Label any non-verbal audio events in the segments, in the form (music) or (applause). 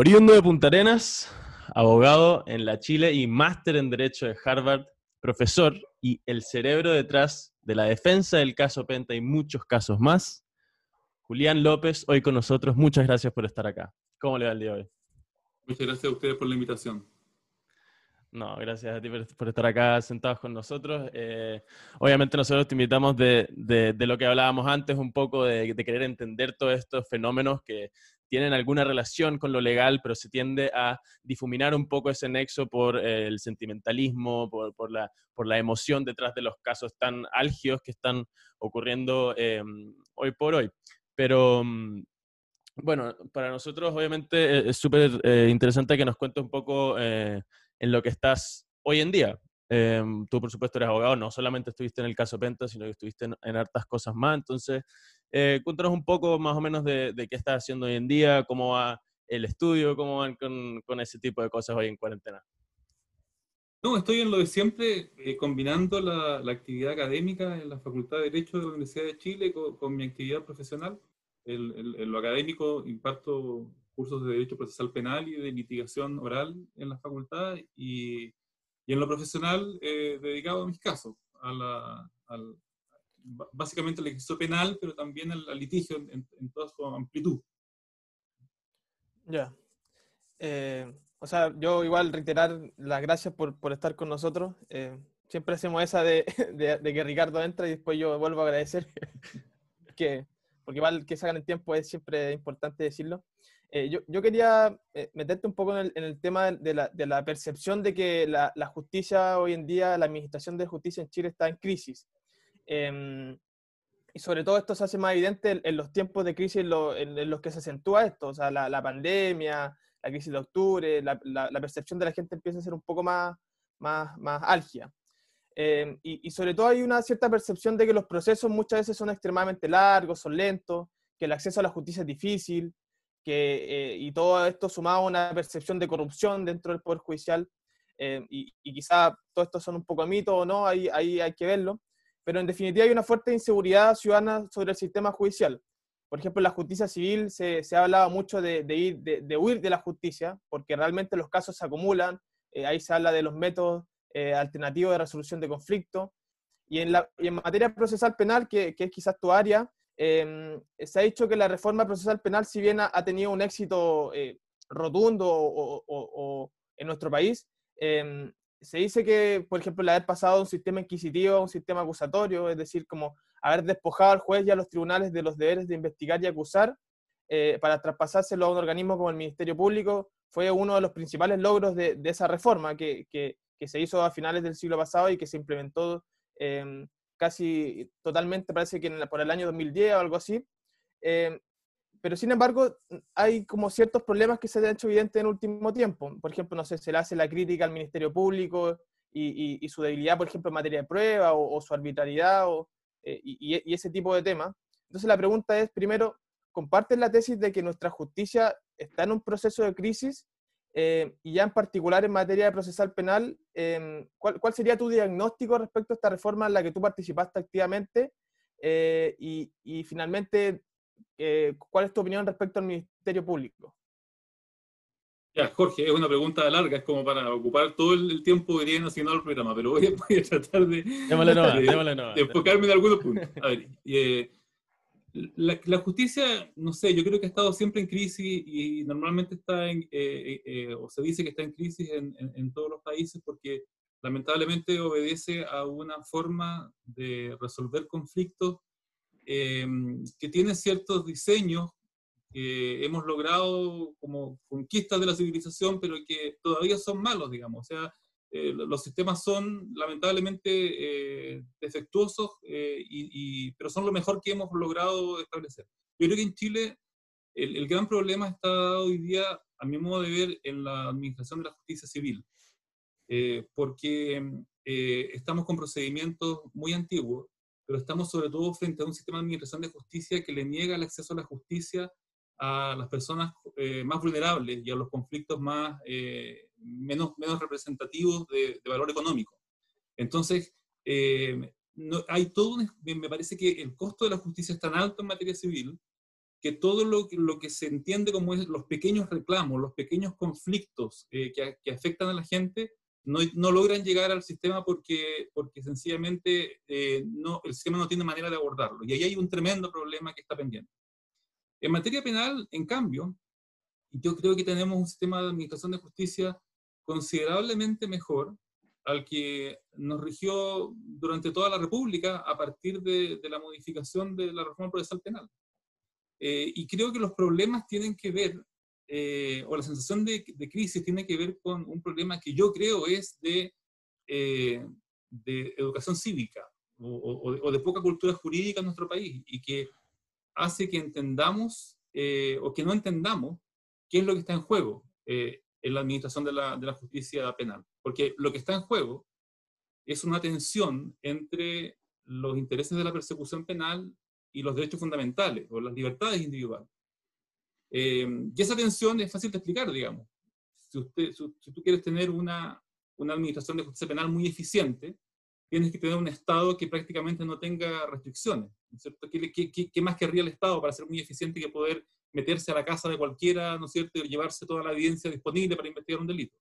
Oriundo de Punta Arenas, abogado en la Chile y máster en Derecho de Harvard, profesor y el cerebro detrás de la defensa del caso Penta y muchos casos más. Julián López, hoy con nosotros. Muchas gracias por estar acá. ¿Cómo le va el día de hoy? Muchas gracias a ustedes por la invitación. No, gracias a ti por, estar acá sentados con nosotros. Eh, obviamente nosotros te invitamos de, lo que hablábamos antes, un poco de, querer entender todos estos fenómenos que tienen alguna relación con lo legal, pero se tiende a difuminar un poco ese nexo por eh, el sentimentalismo, por, la, por la emoción detrás de los casos tan álgidos que están ocurriendo eh, hoy por hoy. Pero mm, bueno, para nosotros obviamente es súper interesante que nos cuente un poco en lo que estás hoy en día. Em, tú, por supuesto, eres abogado, no solamente estuviste en el caso Penta, sino que estuviste en, hartas cosas más. Entonces, eh, cuéntanos un poco más o menos de, qué estás haciendo hoy en día, cómo va el estudio, cómo van con, ese tipo de cosas hoy en cuarentena. No, estoy en lo de siempre, eh, combinando la, actividad académica en la Facultad de Derecho de la Universidad de Chile con, mi actividad profesional. en lo académico imparto cursos de Derecho Procesal Penal y de litigación oral en la facultad y, y en lo profesional eh, dedicado a mis casos, a la, al, básicamente al ejercicio penal, pero también al, litigio en, toda su amplitud. Ya. Eh, o sea, yo igual reiterar las gracias por, por estar con nosotros. Eh, siempre hacemos esa de, (laughs) de, de, que Ricardo entra y después yo vuelvo a agradecer, (laughs) que, porque igual que sacan el tiempo es siempre importante decirlo. Eh, yo, yo, quería eh, meterte un poco en el, tema de la, de la, percepción de que la, la, justicia hoy en día, la administración de justicia en Chile está en crisis. Em, y sobre todo esto se hace más evidente en, los tiempos de crisis en, en, los que se acentúa esto, o sea, la, la pandemia, la crisis de octubre, la, percepción de la gente empieza a ser un poco más, más, más álgida. Em, y, y, sobre todo hay una cierta percepción de que los procesos muchas veces son extremadamente largos, son lentos, que el acceso a la justicia es difícil, que, eh, y todo esto sumado a una percepción de corrupción dentro del Poder Judicial, eh, y, quizá todo esto son un poco mitos o no, ahí, ahí hay que verlo, pero en definitiva hay una fuerte inseguridad ciudadana sobre el sistema judicial. Por ejemplo, en la justicia civil se, se ha hablado mucho de, de ir, de, huir de la justicia, porque realmente los casos se acumulan, eh, ahí se habla de los métodos alternativos de resolución de conflictos, y en, la, y en materia procesal penal, que, que es quizás tu área, Em, se ha dicho que la reforma procesal penal, si bien ha, tenido un éxito eh, rotundo o, en nuestro país, em, se dice que, por ejemplo, el haber pasado de un sistema inquisitivo a un sistema acusatorio, es decir, como haber despojado al juez y a los tribunales de los deberes de investigar y acusar eh, para traspasárselo a un organismo como el Ministerio Público, fue uno de los principales logros de, esa reforma que, se hizo a finales del siglo pasado y que se implementó eh, casi totalmente, parece que por el año 2010 o algo así. Eh, pero sin embargo, hay como ciertos problemas que se han hecho evidentes en el último tiempo. Por ejemplo, no sé, se le hace la crítica al Ministerio Público y, su debilidad, por ejemplo, en materia de prueba o, su arbitrariedad o, eh, y, ese tipo de temas. Entonces la pregunta es, primero, ¿comparten la tesis de que nuestra justicia está en un proceso de crisis eh, y ya en particular en materia de procesal penal, em, ¿cuál, sería tu diagnóstico respecto a esta reforma en la que tú participaste activamente? Eh, y, finalmente, eh, ¿cuál es tu opinión respecto al Ministerio Público? Ya, Jorge, es una pregunta larga, es como para ocupar todo el tiempo que tiene asignado el programa, pero voy a, (laughs) tratar de, enfocarme en algunos puntos. A ver, la, justicia, no sé, yo creo que ha estado siempre en crisis y normalmente está en, eh, eh, eh, o se dice que está en crisis en, todos los países porque lamentablemente obedece a una forma de resolver conflictos em, que tiene ciertos diseños que hemos logrado como conquistas de la civilización, pero que todavía son malos, digamos. O sea, eh, los sistemas son lamentablemente eh, defectuosos, eh, y, pero son lo mejor que hemos logrado establecer. Yo creo que en Chile el, gran problema está hoy día, a mi modo de ver, en la administración de la justicia civil, porque estamos con procedimientos muy antiguos, pero estamos sobre todo frente a un sistema de administración de justicia que le niega el acceso a la justicia a las personas más vulnerables y a los conflictos más menos, menos representativos de, valor económico. Entonces, eh, no, hay todo me parece que el costo de la justicia es tan alto en materia civil que todo lo, lo que se entiende como es los pequeños reclamos, los pequeños conflictos eh, que, que, afectan a la gente, no, logran llegar al sistema porque, porque sencillamente eh, no, el sistema no tiene manera de abordarlo. Y ahí hay un tremendo problema que está pendiente. En materia penal, en cambio, yo creo que tenemos un sistema de administración de justicia considerablemente mejor al que nos rigió durante toda la República a partir de, de la modificación de la reforma procesal penal. Eh, y creo que los problemas tienen que ver, eh, o la sensación de, de, crisis tiene que ver con un problema que yo creo es de, eh, de educación cívica o, o, o, de poca cultura jurídica en nuestro país y que hace que entendamos o que no entendamos qué es lo que está en juego en la administración de la, de la justicia penal. Porque lo que está en juego es una tensión entre los intereses de la persecución penal y los derechos fundamentales o las libertades individuales. Eh, y esa tensión es fácil de explicar, digamos. Si, usted, si, tú quieres tener una, una administración de justicia penal muy eficiente, tienes que tener un Estado que prácticamente no tenga restricciones. ¿no cierto? ¿Qué, qué, qué, más querría el Estado para ser muy eficiente que poder meterse a la casa de cualquiera, ¿no es cierto?, y llevarse toda la evidencia disponible para investigar un delito.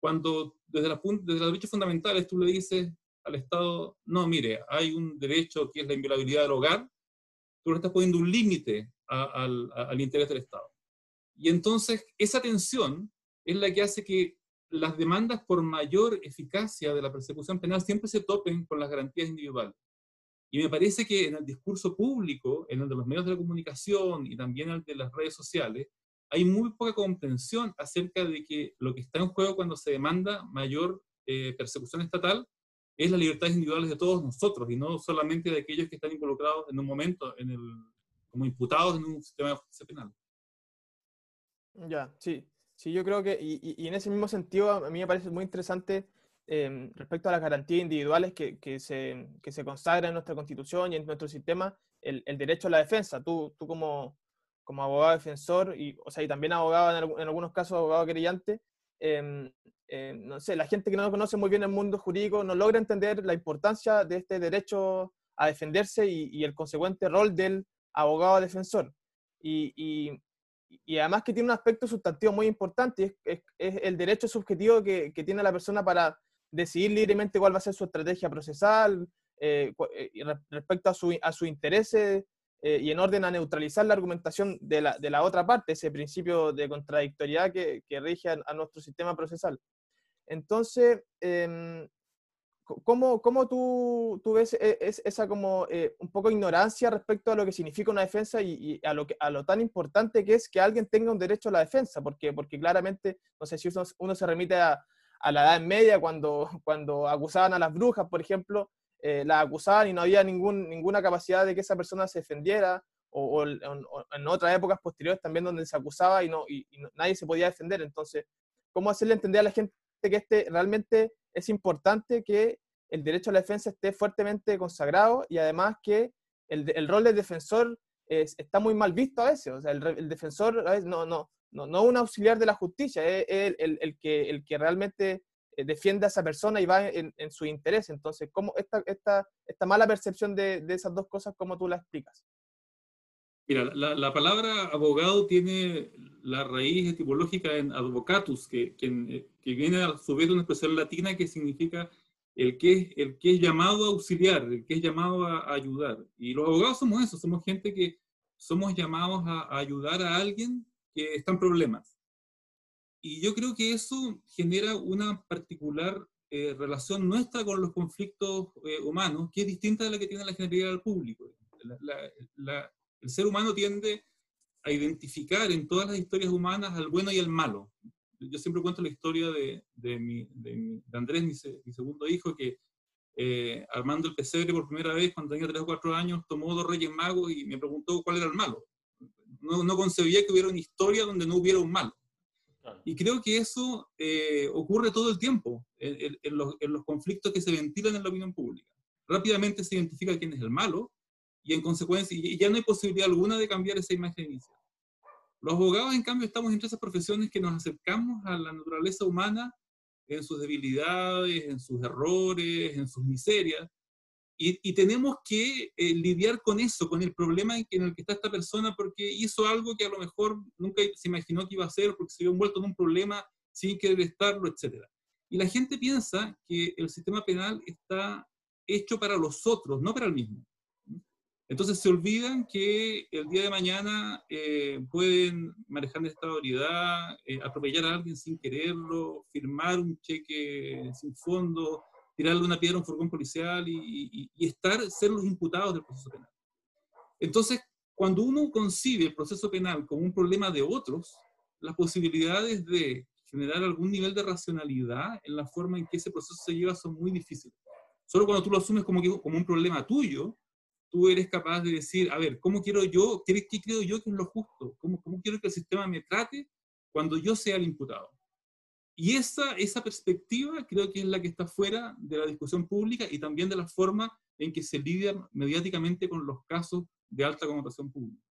Cuando desde, la, desde los derechos fundamentales tú le dices al Estado, no, mire, hay un derecho que es la inviolabilidad del hogar, tú le estás poniendo un límite al, al interés del Estado. Y entonces esa tensión es la que hace que las demandas por mayor eficacia de la persecución penal siempre se topen con las garantías individuales. Y me parece que en el discurso público, en el de los medios de la comunicación y también en el de las redes sociales, hay muy poca comprensión acerca de que lo que está en juego cuando se demanda mayor eh, persecución estatal es las libertades individuales de todos nosotros y no solamente de aquellos que están involucrados en un momento en el, como imputados en un sistema de justicia penal. Ya, sí. Sí, yo creo que, y, en ese mismo sentido, a mí me parece muy interesante eh, respecto a las garantías individuales que, que, se, que se consagran en nuestra constitución y en nuestro sistema, el, derecho a la defensa. Tú, tú como, como abogado defensor, y, o sea, y también abogado en, en algunos casos abogado querellante, eh, eh, no sé, la gente que no conoce muy bien el mundo jurídico no logra entender la importancia de este derecho a defenderse y, y el consecuente rol del abogado defensor. Y, y, además que tiene un aspecto sustantivo muy importante, es, es, el derecho subjetivo que, que, tiene la persona para decidir libremente cuál va a ser su estrategia procesal eh, eh respecto a su, a su intereses eh, y en orden a neutralizar la argumentación de la, de la, otra parte, ese principio de contradictoriedad que, que rige a, a, nuestro sistema procesal. Entonces, eh, ¿cómo, cómo tú, tú, ves e, esa como eh, un poco ignorancia respecto a lo que significa una defensa y, y, a, lo que, a lo tan importante que es que alguien tenga un derecho a la defensa? Porque, porque claramente, no sé si uno, uno se remite a, a, la Edad Media, cuando, cuando acusaban a las brujas, por ejemplo, eh, las acusaban y no había ningún, ninguna capacidad de que esa persona se defendiera, o, o, o en otras épocas posteriores también donde se acusaba y, no, y, y nadie se podía defender. Entonces, ¿cómo hacerle entender a la gente que este realmente es importante que el derecho a la defensa esté fuertemente consagrado y además que el, el rol del defensor es, está muy mal visto a veces. O sea, el, el defensor a no, no, no, no un auxiliar de la justicia, es el, el, el, que, el que realmente eh, defiende a esa persona y va en, en su interés. Entonces, ¿cómo esta, esta, esta mala percepción de, de, esas dos cosas, cómo tú la explicas? Mira, la, la, palabra abogado tiene la raíz etimológica en advocatus, que, que, que, viene a su vez de una expresión latina que significa el que, es, el que es llamado a auxiliar, el que es llamado a, a, ayudar. Y los abogados somos eso, somos gente que somos llamados a, a ayudar a alguien que está en problemas. Y yo creo que eso genera una particular eh, relación nuestra con los conflictos eh, humanos, que es distinta de la que tiene la generalidad del público. La, la, la, el ser humano tiende a identificar en todas las historias humanas al bueno y al malo. Yo siempre cuento la historia de, de, mi, de, mi, de Andrés, mi, mi, segundo hijo, que eh, armando el pesebre por primera vez cuando tenía 3 o 4 años, tomó dos reyes magos y me preguntó cuál era el malo. No, no concebía que hubiera una historia donde no hubiera un malo. Y creo que eso eh, ocurre todo el tiempo en, en, en, los, en, los, conflictos que se ventilan en la opinión pública. Rápidamente se identifica quién es el malo y en consecuencia y ya no hay posibilidad alguna de cambiar esa imagen inicial. Los abogados, en cambio, estamos entre esas profesiones que nos acercamos a la naturaleza humana en sus debilidades, en sus errores, en sus miserias, y, tenemos que eh, lidiar con eso, con el problema en, el que está esta persona, porque hizo algo que a lo mejor nunca se imaginó que iba a hacer, porque se vio envuelto en un problema sin querer estarlo, etc. Y la gente piensa que el sistema penal está hecho para los otros, no para el mismo. Entonces se olvidan que el día de mañana eh, pueden manejar esta autoridad, eh, atropellar a alguien sin quererlo, firmar un cheque sin fondo, tirarle una piedra a un furgón policial y, estar, ser los imputados del proceso penal. Entonces, cuando uno concibe el proceso penal como un problema de otros, las posibilidades de generar algún nivel de racionalidad en la forma en que ese proceso se lleva son muy difíciles. Solo cuando tú lo asumes como, como un problema tuyo, tú eres capaz de decir, a ver, ¿cómo quiero yo, qué, creo yo que es lo justo? ¿Cómo, ¿Cómo quiero que el sistema me trate cuando yo sea el imputado? Y esa, esa perspectiva creo que es la que está fuera de la discusión pública y también de la forma en que se lidia mediáticamente con los casos de alta connotación pública.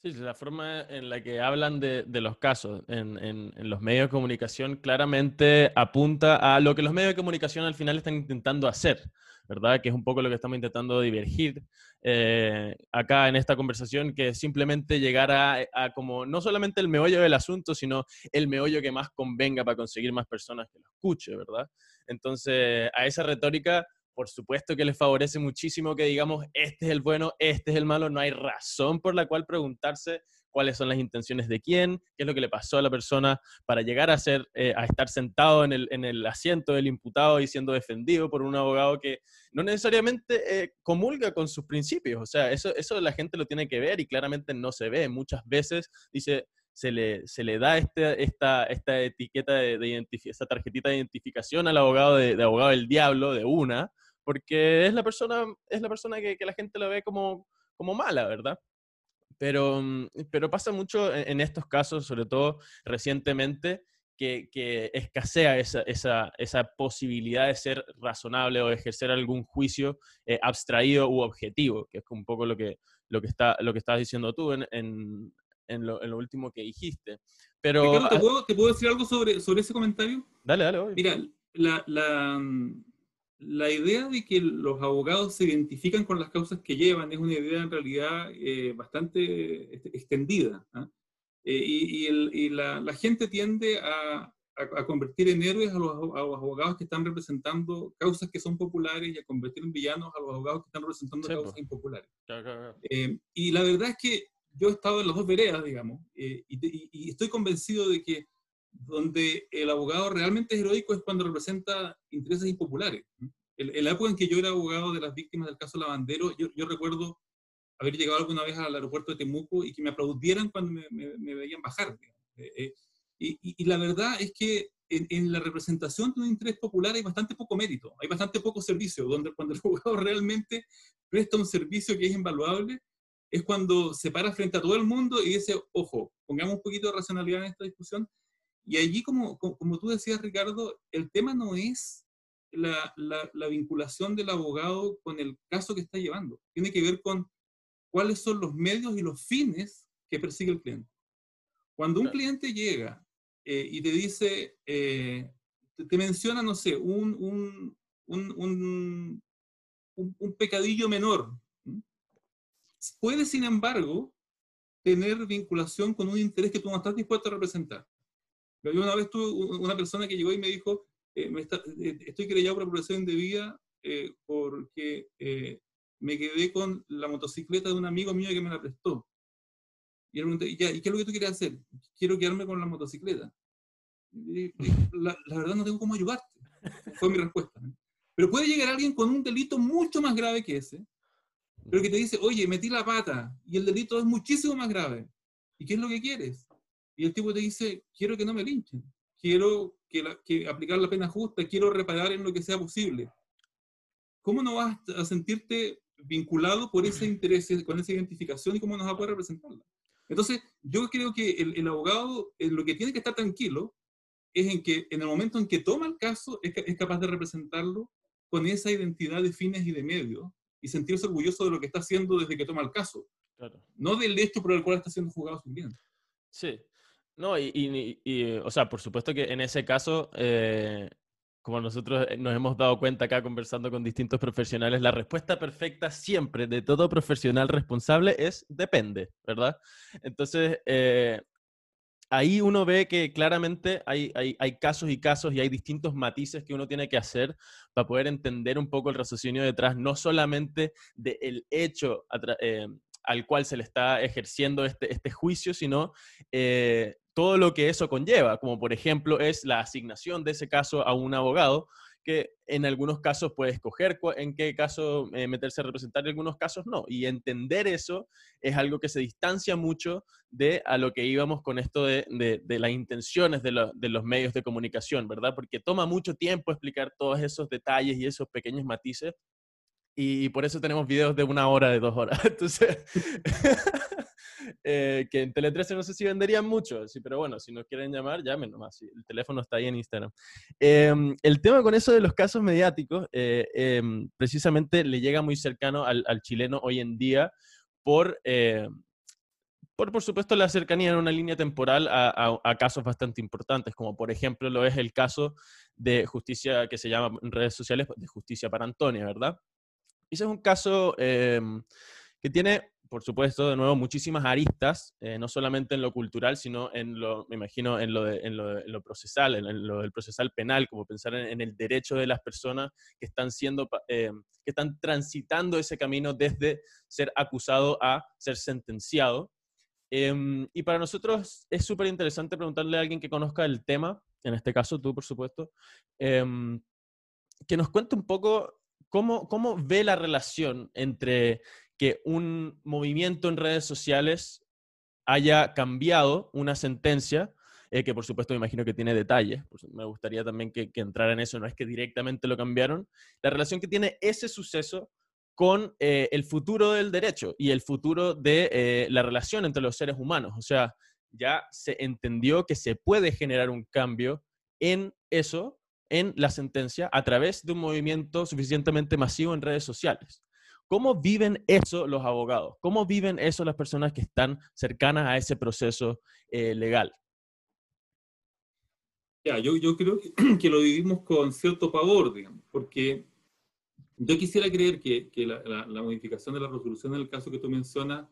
Sí, la forma en la que hablan de, los casos en, los medios de comunicación claramente apunta a lo que los medios de comunicación al final están intentando hacer, ¿verdad? Que es un poco lo que estamos intentando divergir eh, acá en esta conversación, que es simplemente llegar a, como no solamente el meollo del asunto, sino el meollo que más convenga para conseguir más personas que lo escuchen, ¿verdad? Entonces, a esa retórica, por supuesto que les favorece muchísimo que digamos, este es el bueno, este es el malo, no hay razón por la cual preguntarse cuáles son las intenciones de quién, qué es lo que le pasó a la persona para llegar a, ser, eh, a estar sentado en el, en el, asiento del imputado y siendo defendido por un abogado que no necesariamente eh, comulga con sus principios. O sea, eso, eso la gente lo tiene que ver y claramente no se ve. Muchas veces dice, se le, se le da este, esta, esta etiqueta de, de esta tarjetita de identificación al abogado de, abogado del diablo, de una, porque es la persona, es la persona que, que la gente lo ve como, como mala, ¿verdad? Pero, mm, pero pasa mucho en, estos casos, sobre todo recientemente, que, que escasea esa, esa, esa, posibilidad de ser razonable o ejercer algún juicio eh, abstraído u objetivo, que es un poco lo que, lo que, está, lo que estabas diciendo tú en, en, en, lo, en lo, último que dijiste. Pero, Ricardo, ¿te, puedo, ¿te, puedo, decir algo sobre, sobre ese comentario? Dale, dale. Mira, la, la, mm, la idea de que los abogados se identifican con las causas que llevan es una idea en realidad eh, bastante este, extendida. ¿ah? Eh, y, la, gente tiende a, convertir en héroes a los, abogados que están representando causas que son populares y a convertir en villanos a los abogados que están representando causas impopulares. Eh, y la verdad es que yo he estado en las dos veredas, digamos, y estoy convencido de que donde el abogado realmente es heroico es cuando representa intereses impopulares. En, época en que yo era abogado de las víctimas del caso Lavandero, yo, recuerdo haber llegado alguna vez al aeropuerto de Temuco y que me aplaudieran cuando me, veían bajar. Eh, eh, y, y, la verdad es que en, en, la representación de un interés popular hay bastante poco mérito, hay bastante poco servicio, donde cuando el (laughs) abogado realmente presta un servicio que es invaluable, es cuando se para frente a todo el mundo y dice, ojo, pongamos un poquito de racionalidad en esta discusión, y allí, como, como tú decías, Ricardo, el tema no es la, la, vinculación del abogado con el caso que está llevando. Tiene que ver con cuáles son los medios y los fines que persigue el cliente. Cuando un cliente llega eh, y te dice, eh, te, menciona, no sé, un, un, un, un pecadillo menor, puede, sin embargo, tener vinculación con un interés que tú no estás dispuesto a representar. Yo una vez tuve una persona que llegó y me dijo, eh, me está, eh, estoy querellado por apropiación indebida eh, porque eh, me quedé con la motocicleta de un amigo mío que me la prestó. Y, él ¿y, qué es lo que tú quieres hacer? Quiero quedarme con la motocicleta. la, la, verdad no tengo cómo ayudarte. Fue mi respuesta. Pero puede llegar alguien con un delito mucho más grave que ese, pero que te dice, oye, metí la pata y el delito es muchísimo más grave. ¿Y qué es lo que quieres? Y el tipo te dice, quiero que no me linchen, quiero que, aplicar la pena justa, quiero reparar en lo que sea posible. ¿Cómo no vas a sentirte vinculado por ese interés, con esa identificación y cómo nos va a poder representarla? Entonces, yo creo que el, abogado lo que tiene que estar tranquilo es en que en el momento en que toma el caso es, es capaz de representarlo con esa identidad de fines y de medios y sentirse orgulloso de lo que está haciendo desde que toma el caso. No del hecho por el cual está siendo juzgado su cliente. Sí, no, y, y, o sea, por supuesto que en ese caso, eh, como nosotros eh, nos hemos dado cuenta acá conversando con distintos profesionales, la respuesta perfecta siempre de todo profesional responsable es depende, ¿verdad? Entonces, eh, ahí uno ve que claramente hay, hay, casos y casos y hay distintos matices que uno tiene que hacer para poder entender un poco el raciocinio detrás, no solamente del hecho eh, al cual se le está ejerciendo este, este juicio, sino eh, todo lo que eso conlleva, como por ejemplo es la asignación de ese caso a un abogado, que en algunos casos puede escoger en qué caso eh, meterse a representar, en algunos casos no. Y entender eso es algo que se distancia mucho de a lo que íbamos con esto de, de, las intenciones de, de, los medios de comunicación, ¿verdad? Porque toma mucho tiempo explicar todos esos detalles y esos pequeños matices. Y, por eso tenemos videos de una hora, de dos horas. (laughs) Entonces, (laughs) Eh, que en Tele 13 no sé si venderían mucho, sí, pero bueno, si nos quieren llamar, llamen nomás, el teléfono está ahí en Instagram. Em, el tema con eso de los casos mediáticos, eh, em, precisamente le llega muy cercano al, chileno hoy en día por, eh, por, por supuesto, la cercanía en una línea temporal a, a, casos bastante importantes, como por ejemplo lo es el caso de justicia que se llama en redes sociales de justicia para Antonia, ¿verdad? Ese es un caso em, que tiene por supuesto, de nuevo, muchísimas aristas, eh, no solamente en lo cultural, sino en lo, me imagino, en lo, en lo, procesal, en, lo del procesal penal, como pensar en, el derecho de las personas que están siendo, eh, que están transitando ese camino desde ser acusado a ser sentenciado. Em, y para nosotros es súper interesante preguntarle a alguien que conozca el tema, en este caso tú, por supuesto, em, que nos cuente un poco cómo, cómo ve la relación entre que un movimiento en redes sociales haya cambiado una sentencia, eh, que por supuesto me imagino que tiene detalles, me gustaría también que, entrara en eso, no es que directamente lo cambiaron, la relación que tiene ese suceso con eh, el futuro del derecho y el futuro de eh, la relación entre los seres humanos. O sea, ya se entendió que se puede generar un cambio en eso, en la sentencia, a través de un movimiento suficientemente masivo en redes sociales. ¿Cómo viven eso los abogados? ¿Cómo viven eso las personas que están cercanas a ese proceso eh, legal? Ya, yo, yo creo que, (clears throat) lo vivimos con cierto pavor, digamos, porque yo quisiera creer que, que la, la, modificación de la resolución en el caso que tú mencionas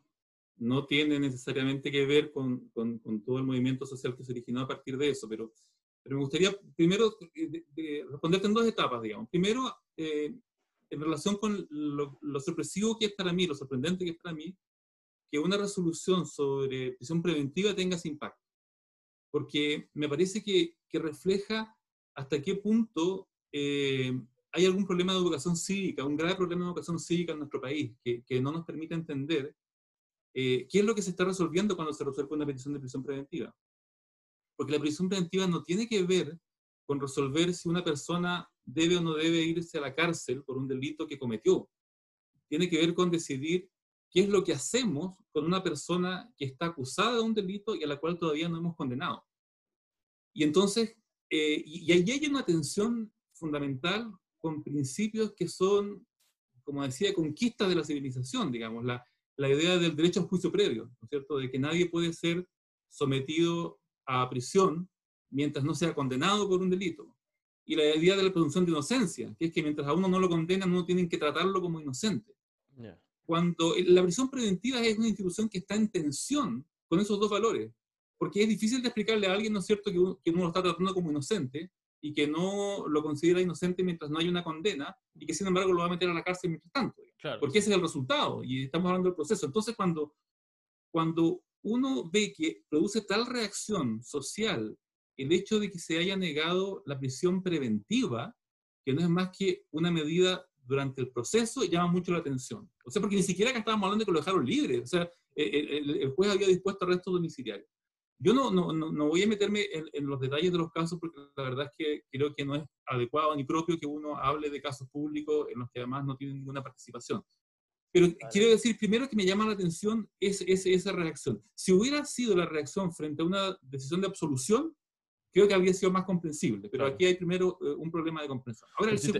no tiene necesariamente que ver con, con, con, todo el movimiento social que se originó a partir de eso, pero, pero me gustaría primero eh, responderte en dos etapas, digamos. Primero, eh, en relación con lo, sorpresivo que es para mí, lo sorprendente que es para mí, que una resolución sobre prisión preventiva tenga ese impacto. Porque me parece que, que refleja hasta qué punto eh, hay algún problema de educación cívica, un grave problema de educación cívica en nuestro país, que, que no nos permite entender eh, qué es lo que se está resolviendo cuando se resuelve una petición de prisión preventiva. Porque la prisión preventiva no tiene que ver con resolver si una persona debe o no debe irse a la cárcel por un delito que cometió. Tiene que ver con decidir qué es lo que hacemos con una persona que está acusada de un delito y a la cual todavía no hemos condenado. Y entonces, eh, y, ahí hay una tensión fundamental con principios que son, como decía, conquistas de la civilización, digamos, la, la idea del derecho al juicio previo, ¿no es cierto? De que nadie puede ser sometido a prisión mientras no sea condenado por un delito. Y la idea de la presunción de inocencia, que es que mientras a uno no lo condenan, no tienen que tratarlo como inocente. Cuando la prisión preventiva es una institución que está en tensión con esos dos valores, porque es difícil de explicarle a alguien, ¿no es cierto?, que uno, que uno lo está tratando como inocente y que no lo considera inocente mientras no hay una condena y que sin embargo lo va a meter a la cárcel mientras tanto. Porque ese es el resultado y estamos hablando del proceso. Entonces, cuando, cuando uno ve que produce tal reacción social el hecho de que se haya negado la prisión preventiva, que no es más que una medida durante el proceso, llama mucho la atención. O sea, porque ni siquiera acá estábamos hablando de que lo dejaron libre, o sea, el, juez había dispuesto arresto domiciliario. Yo no, no, no, voy a meterme en, los detalles de los casos porque la verdad es que creo que no es adecuado ni propio que uno hable de casos públicos en los que además no tienen ninguna participación. Pero quiero decir, primero que me llama la atención es, esa reacción. Si hubiera sido la reacción frente a una decisión de absolución, creo que habría sido más comprensible, pero aquí hay primero eh, un problema de comprensión. Ahora, si,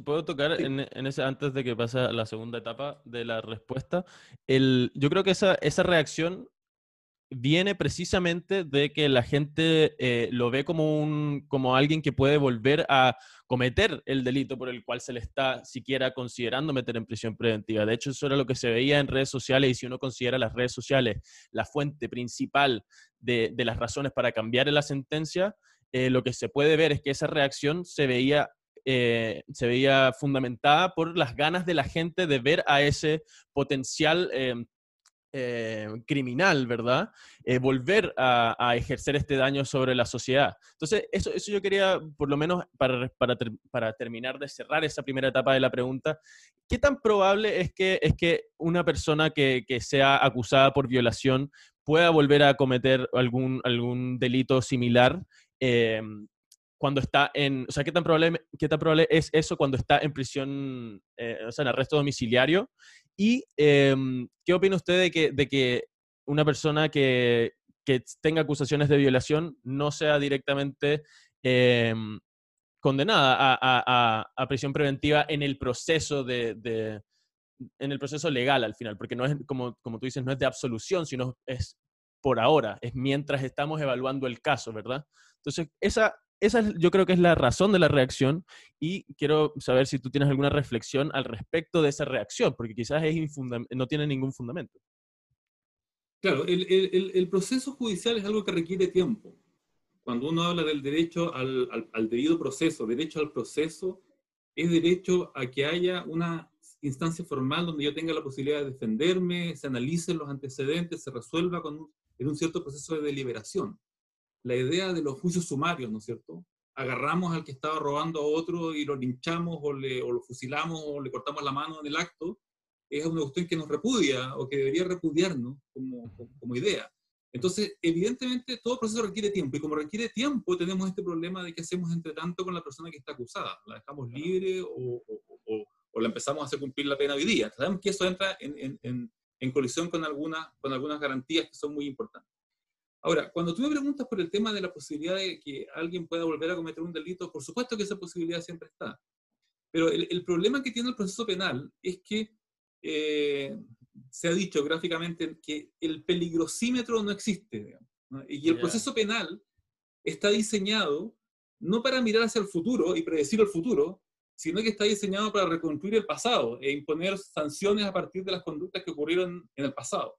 puedo, tocar en, ese, antes de que pase a la segunda etapa de la respuesta, el, yo creo que esa, esa reacción viene precisamente de que la gente eh, lo ve como, un, como alguien que puede volver a cometer el delito por el cual se le está siquiera considerando meter en prisión preventiva. De hecho, eso era lo que se veía en redes sociales y si uno considera las redes sociales la fuente principal de, las razones para cambiar la sentencia, eh, lo que se puede ver es que esa reacción se veía eh, se veía fundamentada por las ganas de la gente de ver a ese potencial em, eh, criminal, ¿verdad? Eh, volver a, ejercer este daño sobre la sociedad. Entonces, eso, eso yo quería, por lo menos para, para, terminar de cerrar esa primera etapa de la pregunta, ¿qué tan probable es que, es que una persona que, que sea acusada por violación pueda volver a cometer algún, algún delito similar? Em, cuando está en, o sea, ¿qué tan probable, qué tan probable es eso cuando está en prisión, eh, o sea, en arresto domiciliario? ¿Y em, qué opina usted de que, de que una persona que, que, tenga acusaciones de violación no sea directamente em, condenada a, a, a, prisión preventiva en el proceso de, de, en el proceso legal al final? Porque no es, como, como tú dices, no es de absolución, sino es por ahora, es mientras estamos evaluando el caso, ¿verdad? Entonces, esa, esa yo creo que es la razón de la reacción y quiero saber si tú tienes alguna reflexión al respecto de esa reacción, porque quizás es no tiene ningún fundamento. Claro, el, proceso judicial es algo que requiere tiempo. Cuando uno habla del derecho al, al, debido proceso, derecho al proceso, es derecho a que haya una instancia formal donde yo tenga la posibilidad de defenderme, se analicen los antecedentes, se resuelva con en un cierto proceso de deliberación la idea de los juicios sumarios, ¿no es cierto? Agarramos al que estaba robando a otro y lo linchamos o, le, o lo fusilamos o le cortamos la mano en el acto, es una cuestión que nos repudia o que debería repudiarnos como, como idea. Entonces, evidentemente, todo proceso requiere tiempo y como requiere tiempo, tenemos este problema de qué hacemos entre tanto con la persona que está acusada. ¿La dejamos libre o, o, o la empezamos a hacer cumplir la pena hoy día? Sabemos que eso entra en, en, en colisión con, algunas con algunas garantías que son muy importantes. Ahora, cuando tú me preguntas por el tema de la posibilidad de que alguien pueda volver a cometer un delito, por supuesto que esa posibilidad siempre está. Pero el, problema que tiene el proceso penal es que eh, se ha dicho gráficamente que el peligrosímetro no existe. Y el proceso penal está diseñado no para mirar hacia el futuro y predecir el futuro, sino que está diseñado para reconstruir el pasado e imponer sanciones a partir de las conductas que ocurrieron en el pasado.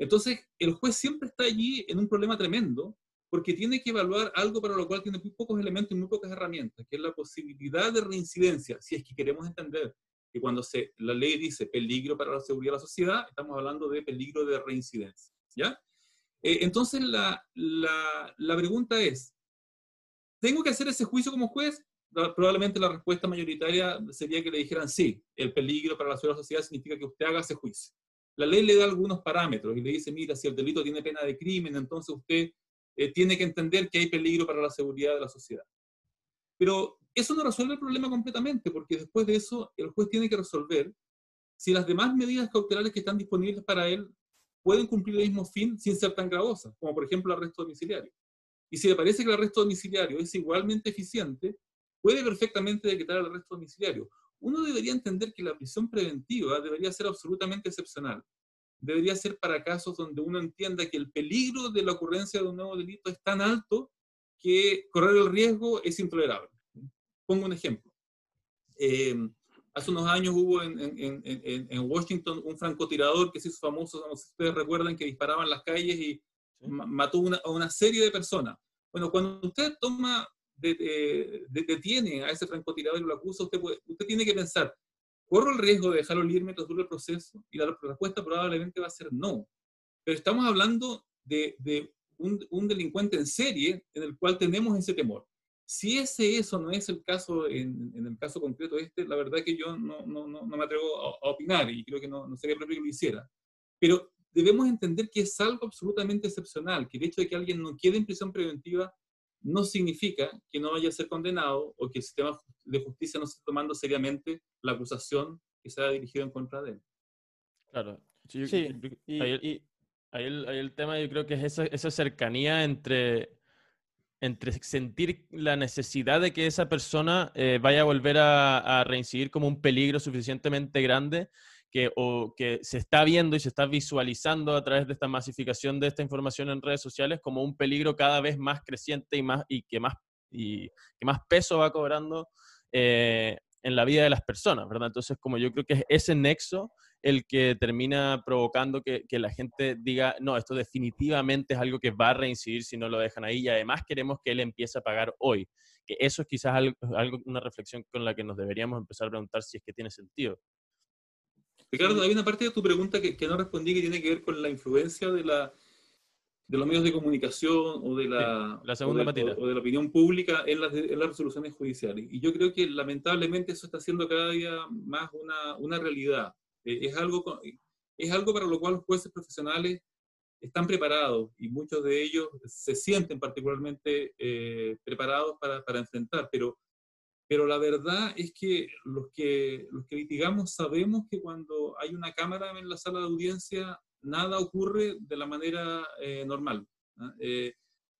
Entonces, el juez siempre está allí en un problema tremendo, porque tiene que evaluar algo para lo cual tiene muy pocos elementos y muy pocas herramientas, que es la posibilidad de reincidencia, si es que queremos entender que cuando se, la ley dice peligro para la seguridad de la sociedad, estamos hablando de peligro de reincidencia. ¿ya? Eh, entonces, la, pregunta es, ¿tengo que hacer ese juicio como juez? Probablemente la respuesta mayoritaria sería que le dijeran sí, el peligro para la seguridad de la sociedad significa que usted haga ese juicio la ley le da algunos parámetros y le dice, mira, si el delito tiene pena de crimen, entonces usted eh, tiene que entender que hay peligro para la seguridad de la sociedad. Pero eso no resuelve el problema completamente, porque después de eso el juez tiene que resolver si las demás medidas cautelares que están disponibles para él pueden cumplir el mismo fin sin ser tan gravosas, como por ejemplo el arresto domiciliario. Y si le parece que el arresto domiciliario es igualmente eficiente, puede perfectamente decretar el arresto domiciliario uno debería entender que la prisión preventiva debería ser absolutamente excepcional. Debería ser para casos donde uno entienda que el peligro de la ocurrencia de un nuevo delito es tan alto que correr el riesgo es intolerable. Pongo un ejemplo. Eh, hace unos años hubo en, en, en, en, Washington un francotirador que se hizo famoso, no sé si ustedes recuerdan, que disparaba en las calles y mató una, a una serie de personas. Bueno, cuando usted toma detiene a ese francotirador y lo acusa, usted, usted tiene que pensar, ¿corro el riesgo de dejarlo libre mientras dure el proceso? Y la respuesta probablemente va a ser no. Pero estamos hablando de, de un, un, delincuente en serie en el cual tenemos ese temor. Si ese eso no es el caso, en, en el caso concreto este, la verdad que yo no, no, no, me atrevo a, a, opinar y creo que no, no sería propio que lo hiciera. Pero debemos entender que es algo absolutamente excepcional, que el hecho de que alguien no quede en prisión preventiva no significa que no vaya a ser condenado o que el sistema de justicia no esté tomando seriamente la acusación que se ha dirigido en contra de él. Claro. Sí, y, ahí, el, tema yo creo que es esa, esa cercanía entre, entre sentir la necesidad de que esa persona eh, vaya a volver a, a reincidir como un peligro suficientemente grande que, o, que se está viendo y se está visualizando a través de esta masificación de esta información en redes sociales como un peligro cada vez más creciente y, más, y, que, más, y que más peso va cobrando eh, en la vida de las personas, ¿verdad? Entonces, como yo creo que es ese nexo el que termina provocando que, que, la gente diga, no, esto definitivamente es algo que va a reincidir si no lo dejan ahí y además queremos que él empiece a pagar hoy. Que eso es quizás algo, una reflexión con la que nos deberíamos empezar a preguntar si es que tiene sentido. Ricardo, hay una parte de tu pregunta que, que no respondí que tiene que ver con la influencia de, la, de los medios de comunicación o de la, la segunda o, de, o, de, la opinión pública en las, en las, resoluciones judiciales. Y yo creo que lamentablemente eso está siendo cada día más una, una realidad. Eh, es, algo, es algo para lo cual los jueces profesionales están preparados y muchos de ellos se sienten particularmente eh, preparados para, para, enfrentar, pero, pero la verdad es que los, que los que litigamos sabemos que cuando hay una cámara en la sala de audiencia, nada ocurre de la manera eh, normal. Eh,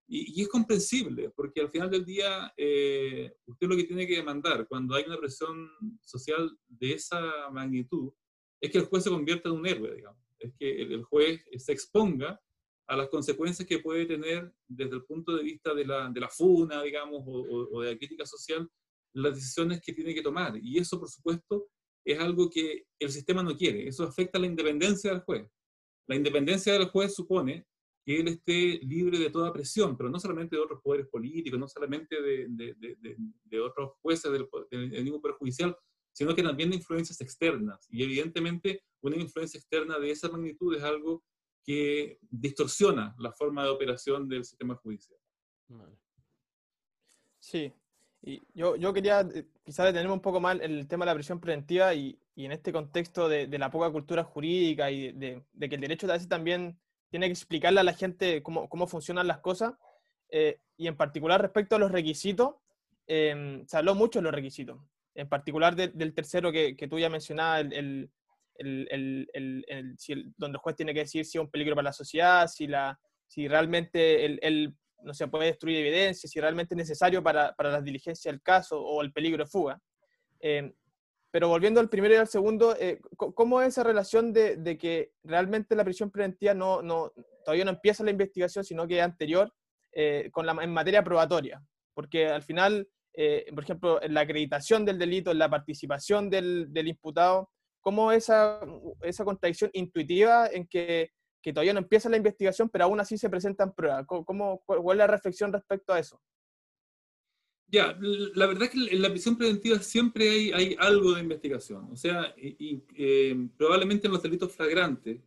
y, y, es comprensible, porque al final del día eh, usted lo que tiene que demandar cuando hay una presión social de esa magnitud es que el juez se convierta en un héroe, digamos es que el, juez se exponga a las consecuencias que puede tener desde el punto de vista de la, de la funa, digamos, o, o, de la crítica social, las decisiones que tiene que tomar. Y eso, por supuesto, es algo que el sistema no quiere. Eso afecta la independencia del juez. La independencia del juez supone que él esté libre de toda presión, pero no solamente de otros poderes políticos, no solamente de, de, de, de otros jueces del, del mismo poder judicial, sino que también de influencias externas. Y evidentemente una influencia externa de esa magnitud es algo que distorsiona la forma de operación del sistema judicial. Sí, y yo, yo quería eh, quizás detenerme un poco más el tema de la prisión preventiva y, y en este contexto de, de, la poca cultura jurídica y de, de, que el derecho a veces también tiene que explicarle a la gente cómo, cómo funcionan las cosas eh, y en particular respecto a los requisitos, eh, se habló mucho de los requisitos en particular de, del tercero que, que, tú ya mencionabas, el, el, el, si donde el juez tiene que decir si es un peligro para la sociedad, si, la, si realmente él, no se puede destruir evidencia, si realmente es necesario para, para la diligencia del caso o el peligro de fuga. Eh, pero volviendo al primero y al segundo, eh, ¿cómo es esa relación de, de, que realmente la prisión preventiva no, no, todavía no empieza la investigación, sino que es anterior eh, con la, en materia probatoria? Porque al final por ejemplo, en la acreditación del delito, en la participación del, del imputado, ¿cómo esa, esa contradicción intuitiva en que, que, todavía no empieza la investigación, pero aún así se presentan pruebas? ¿Cómo, ¿Cuál es la reflexión respecto a eso? Ya, la verdad es que en la prisión preventiva siempre hay, hay algo de investigación. O sea, eh, probablemente en los delitos flagrantes,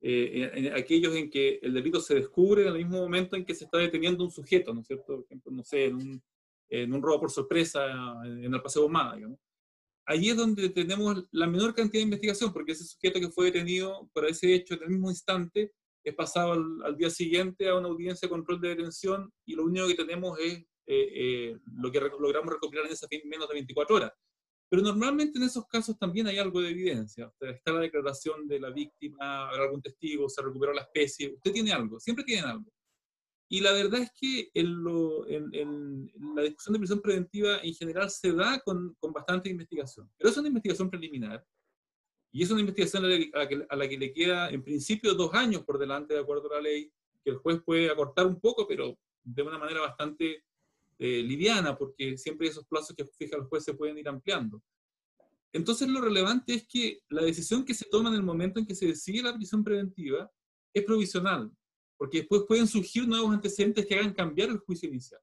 eh, aquellos en que el delito se descubre en el mismo momento en que se está deteniendo un sujeto, ¿no es cierto? Por ejemplo, no sé, en un, en un robo por sorpresa en el Paseo Humada, digamos. Allí es donde tenemos la menor cantidad de investigación, porque ese sujeto que fue detenido por ese hecho en el mismo instante es pasado al, al día siguiente a una audiencia de control de detención y lo único que tenemos es eh, eh, lo que logramos recopilar en esas menos de 24 horas. Pero normalmente en esos casos también hay algo de evidencia. O sea, está la declaración de la víctima, habrá algún testigo, se recuperó la especie. Usted tiene algo, siempre tienen algo. Y la verdad es que en, lo, en, en, la discusión de prisión preventiva en general se da con, con, bastante investigación. Pero es una investigación preliminar y es una investigación a la, que, a la, que, le queda en principio dos años por delante de acuerdo a la ley, que el juez puede acortar un poco, pero de una manera bastante eh, liviana, porque siempre esos plazos que fija el juez se pueden ir ampliando. Entonces lo relevante es que la decisión que se toma en el momento en que se decide la prisión preventiva es provisional, porque después pueden surgir nuevos antecedentes que hagan cambiar el juicio inicial.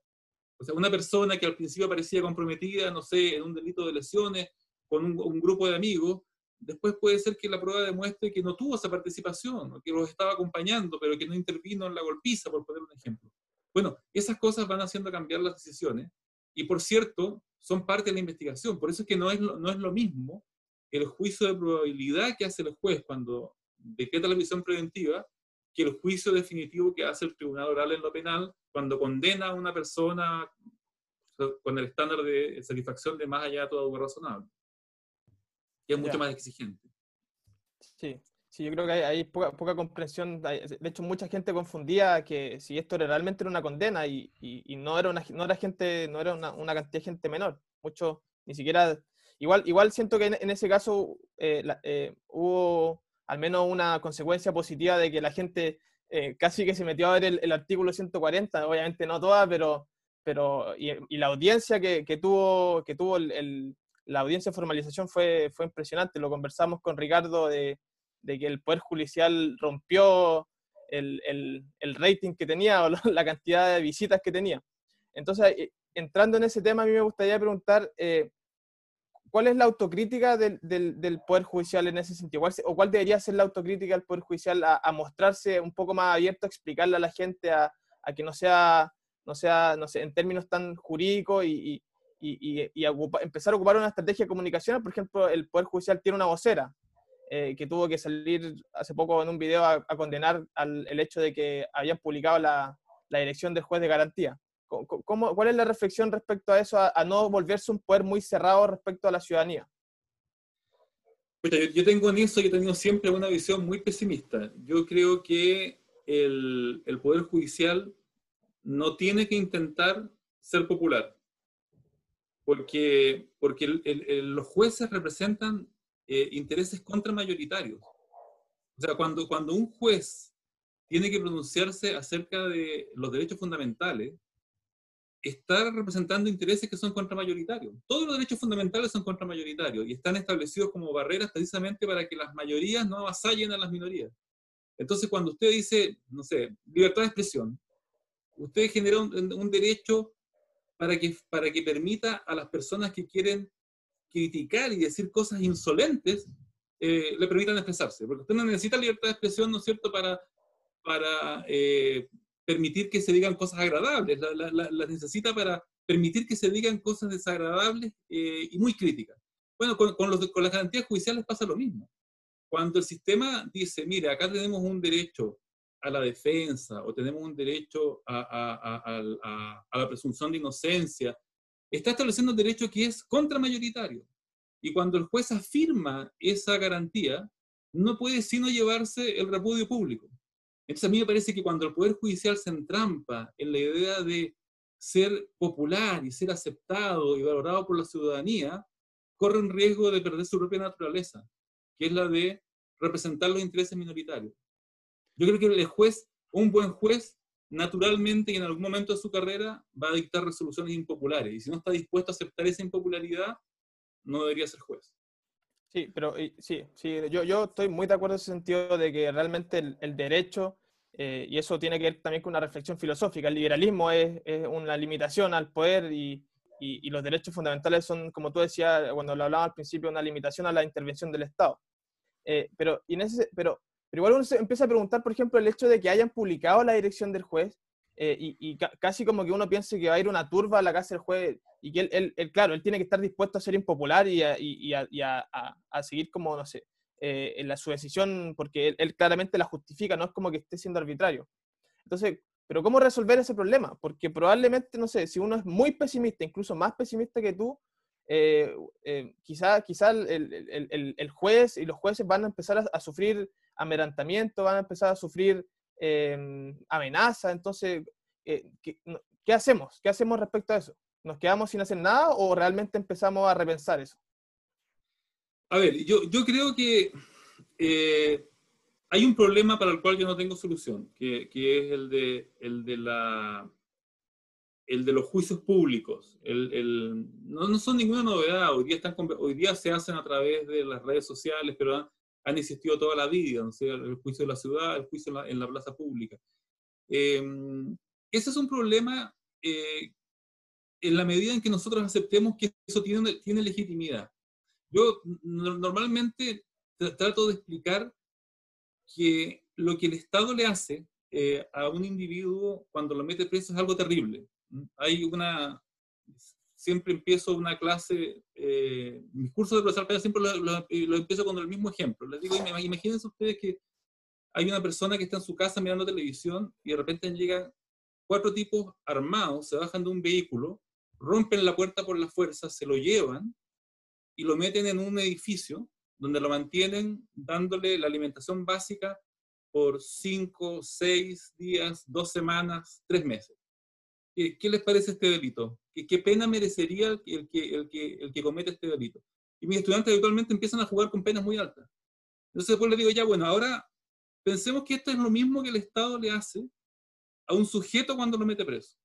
O sea, una persona que al principio parecía comprometida, no sé, en un delito de lesiones, con un, un grupo de amigos, después puede ser que la prueba demuestre que no tuvo esa participación, que los estaba acompañando, pero que no intervino en la golpiza, por poner un ejemplo. Bueno, esas cosas van haciendo cambiar las decisiones, y por cierto, son parte de la investigación. Por eso es que no es lo, no es lo mismo el juicio de probabilidad que hace el juez cuando decreta la prisión preventiva que el juicio definitivo que hace el tribunal oral en lo penal cuando condena a una persona con el estándar de satisfacción de más allá de todo razonable. Y es mucho yeah. más exigente. Sí, sí, yo creo que hay, hay poca, poca, comprensión. De hecho, mucha gente confundía que si esto realmente era una condena y, y, y no era una no era gente, no era una, una, cantidad de gente menor. Muchos ni siquiera. igual, igual siento que en, ese caso hubo al menos una consecuencia positiva de que la gente casi que se metió a ver el, artículo 140, obviamente no toda, pero, pero y, la audiencia que, que tuvo, que tuvo el, la audiencia de formalización fue, fue impresionante. Lo conversamos con Ricardo de, que el Poder Judicial rompió el, rating que tenía o (laughs) la cantidad de visitas que tenía. Entonces, eh, entrando en ese tema, a mí me gustaría preguntar, eh, ¿cuál es la autocrítica del, Poder Judicial en ese sentido? ¿O cuál debería ser la autocrítica del Poder Judicial a, mostrarse un poco más abierto, a explicarle a la gente, a, que no sea, no sea, no sé, en términos tan jurídicos y, empezar a ocupar una estrategia de comunicación. Por ejemplo, el Poder Judicial tiene una vocera eh, que tuvo que salir hace poco en un video a, condenar al, el hecho de que habían publicado la dirección del juez de garantía. ¿Cómo, ¿Cuál es la reflexión respecto a eso, a, no volverse un poder muy cerrado respecto a la ciudadanía? Yo, yo, tengo en eso, yo he tenido siempre una visión muy pesimista. Yo creo que el, el Poder Judicial no tiene que intentar ser popular porque, porque los jueces representan eh, intereses contramayoritarios. O sea, cuando, cuando un juez tiene que pronunciarse acerca de los derechos fundamentales, está representando intereses que son contramayoritarios. Todos los derechos fundamentales son contramayoritarios y están establecidos como barreras precisamente para que las mayorías no avasallen a las minorías. Entonces, cuando usted dice, no sé, libertad de expresión, usted genera un, un derecho para que, para que permita a las personas que quieren criticar y decir cosas insolentes, eh, le permitan expresarse. Porque usted no necesita libertad de expresión, ¿no es cierto?, para, para eh, permitir que se digan cosas agradables, las la, necesita para permitir que se digan cosas desagradables eh, y muy críticas. Bueno, con, los, con las garantías judiciales pasa lo mismo. Cuando el sistema dice, mire, acá tenemos un derecho a la defensa o tenemos un derecho a, la presunción de inocencia, está estableciendo un derecho que es contramayoritario. Y cuando el juez afirma esa garantía, no puede sino llevarse el repudio público. Entonces a mí me parece que cuando el Poder Judicial se entrampa en la idea de ser popular y ser aceptado y valorado por la ciudadanía, corre un riesgo de perder su propia naturaleza, que es la de representar los intereses minoritarios. Yo creo que el juez, un buen juez, naturalmente y en algún momento de su carrera va a dictar resoluciones impopulares. Y si no está dispuesto a aceptar esa impopularidad, no debería ser juez. Sí, pero sí, sí yo, yo estoy muy de acuerdo en ese sentido de que realmente el, derecho, eh, y eso tiene que ver también con una reflexión filosófica, el liberalismo es, es una limitación al poder y, y, los derechos fundamentales son, como tú decías cuando lo hablaba al principio, una limitación a la intervención del Estado. Eh, pero, y en ese, pero pero igual uno se empieza a preguntar, por ejemplo, el hecho de que hayan publicado la dirección del juez eh, y, casi como que uno piense que va a ir una turba a la casa del juez y que él, claro, él tiene que estar dispuesto a ser impopular y a, a, seguir como, no sé, eh, en la, su decisión porque él, claramente la justifica, no es como que esté siendo arbitrario. Entonces, pero ¿cómo resolver ese problema? Porque probablemente, no sé, si uno es muy pesimista, incluso más pesimista que tú, eh, eh quizá, quizá el, el, el, juez y los jueces van a empezar a, a sufrir amerantamiento, van a empezar a sufrir eh, amenaza. Entonces, eh, ¿qué, hacemos? ¿Qué hacemos respecto a eso? ¿Nos quedamos sin hacer nada o realmente empezamos a repensar eso? A ver, yo, creo que eh, hay un problema para el cual yo no tengo solución, que, es el de, la los juicios públicos. No, son ninguna novedad, hoy día, están, hoy día se hacen a través de las redes sociales, pero han existido toda la vida, ¿no? sea, el juicio de la ciudad, el juicio en la, plaza pública. Em, ese es un problema eh, en la medida en que nosotros aceptemos que eso tiene, tiene legitimidad. Yo normalmente trato de explicar que lo que el Estado le hace eh, a un individuo cuando lo mete preso es algo terrible. Hay una, siempre empiezo una clase, eh, mis cursos de profesor siempre lo, empiezo con el mismo ejemplo. Les digo, imagínense ustedes que hay una persona que está en su casa mirando televisión y de repente llegan cuatro tipos armados, se bajan de un vehículo, rompen la puerta por la fuerza, se lo llevan y lo meten en un edificio donde lo mantienen dándole la alimentación básica por cinco, seis días, dos semanas, tres meses. ¿Qué, les parece este delito? ¿Qué, pena merecería el que, el, que, el que comete este delito? y mis estudiantes habitualmente empiezan a jugar con penas muy altas. Entonces después les digo, ya bueno, ahora pensemos que esto es lo mismo que el Estado le hace a un sujeto cuando lo mete preso.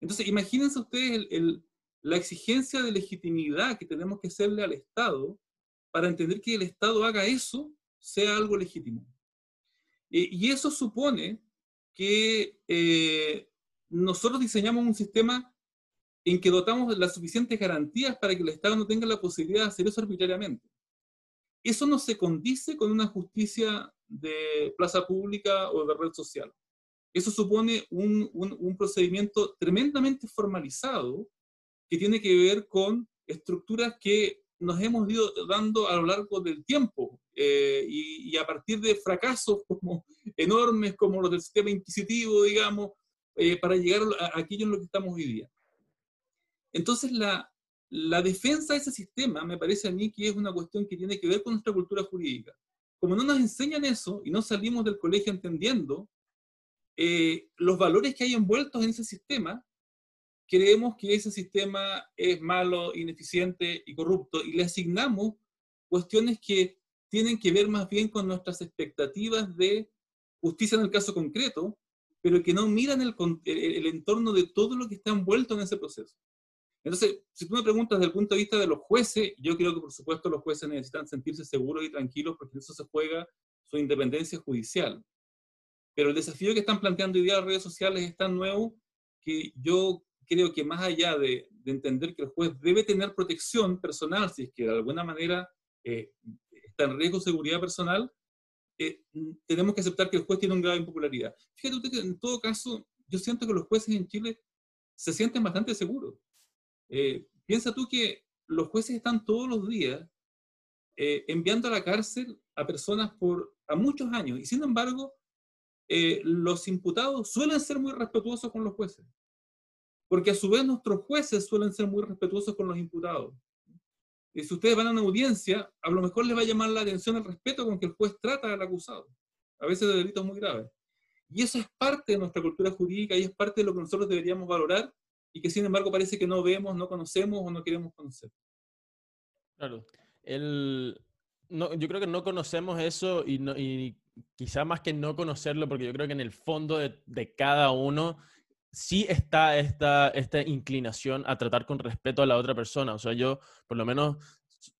Entonces imagínense ustedes la exigencia de legitimidad que tenemos que hacerle al Estado para entender que el Estado haga eso sea algo legítimo. Eh, y eso supone que eh, nosotros diseñamos un sistema en que dotamos las suficientes garantías para que el Estado no tenga la posibilidad de hacer eso arbitrariamente. Eso no se condice con una justicia de plaza pública o de red social. Eso supone un, procedimiento tremendamente formalizado que tiene que ver con estructuras que nos hemos ido dando a lo largo del tiempo eh, y, a partir de fracasos como enormes como los del sistema inquisitivo, digamos, eh, para llegar a aquello en lo que estamos hoy día. Entonces, la, la defensa de ese sistema me parece a mí que es una cuestión que tiene que ver con nuestra cultura jurídica. Como no nos enseñan eso y no salimos del colegio entendiendo eh, los valores que hay envueltos en ese sistema, creemos que ese sistema es malo, ineficiente y corrupto y le asignamos cuestiones que tienen que ver más bien con nuestras expectativas de justicia en el caso concreto, pero que no miran el, el, entorno de todo lo que está envuelto en ese proceso. Entonces, si tú me preguntas desde el punto de vista de los jueces, yo creo que por supuesto los jueces necesitan sentirse seguros y tranquilos porque eso se juega su independencia judicial. Pero el desafío que están planteando hoy día las redes sociales es tan nuevo que yo creo que más allá de, entender que el juez debe tener protección personal, si es que de alguna manera eh, está en riesgo seguridad personal, eh, tenemos que aceptar que el juez tiene un grado de impopularidad. Fíjate usted que en todo caso, yo siento que los jueces en Chile se sienten bastante seguros. Eh, piensa tú que los jueces están todos los días enviando a la cárcel a personas por a muchos años y sin embargo los imputados suelen ser muy respetuosos con los jueces porque a su vez nuestros jueces suelen ser muy respetuosos con los imputados. Y si ustedes van a una audiencia, a lo mejor les va a llamar la atención el respeto con que el juez trata al acusado, a veces de delitos muy graves. Y eso es parte de nuestra cultura jurídica y es parte de lo que nosotros deberíamos valorar y que sin embargo parece que no vemos, no conocemos o no queremos conocer. Claro. El, no, yo creo que no conocemos eso y, no, y quizá más que no conocerlo, porque yo creo que en el fondo de, de cada uno sí está esta, esta inclinación a tratar con respeto a la otra persona. O sea, yo por lo menos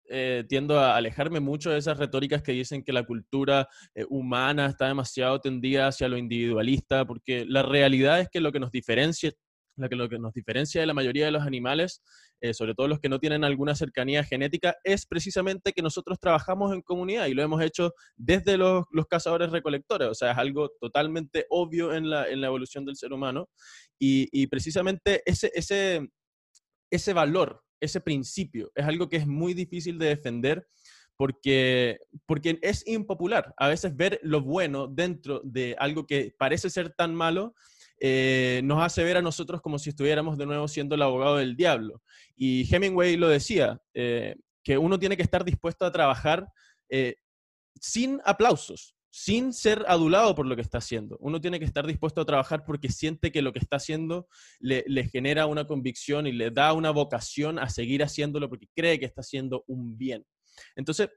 eh, tiendo a alejarme mucho de esas retóricas que dicen que la cultura eh, humana está demasiado tendida hacia lo individualista, porque la realidad es que lo que nos diferencia lo que, lo que nos diferencia de la mayoría de los animales, eh, sobre todo los que no tienen alguna cercanía genética, es precisamente que nosotros trabajamos en comunidad y lo hemos hecho desde los, los cazadores recolectores. O sea, es algo totalmente obvio en la, en la evolución del ser humano. Y, y precisamente ese, ese, ese valor, ese principio, es algo que es muy difícil de defender porque, porque es impopular. A veces ver lo bueno dentro de algo que parece ser tan malo eh, nos hace ver a nosotros como si estuviéramos de nuevo siendo el abogado del diablo. Y Hemingway lo decía, eh, que uno tiene que estar dispuesto a trabajar eh, sin aplausos, sin ser adulado por lo que está haciendo. Uno tiene que estar dispuesto a trabajar porque siente que lo que está haciendo le, le, genera una convicción y le da una vocación a seguir haciéndolo porque cree que está haciendo un bien. Entonces,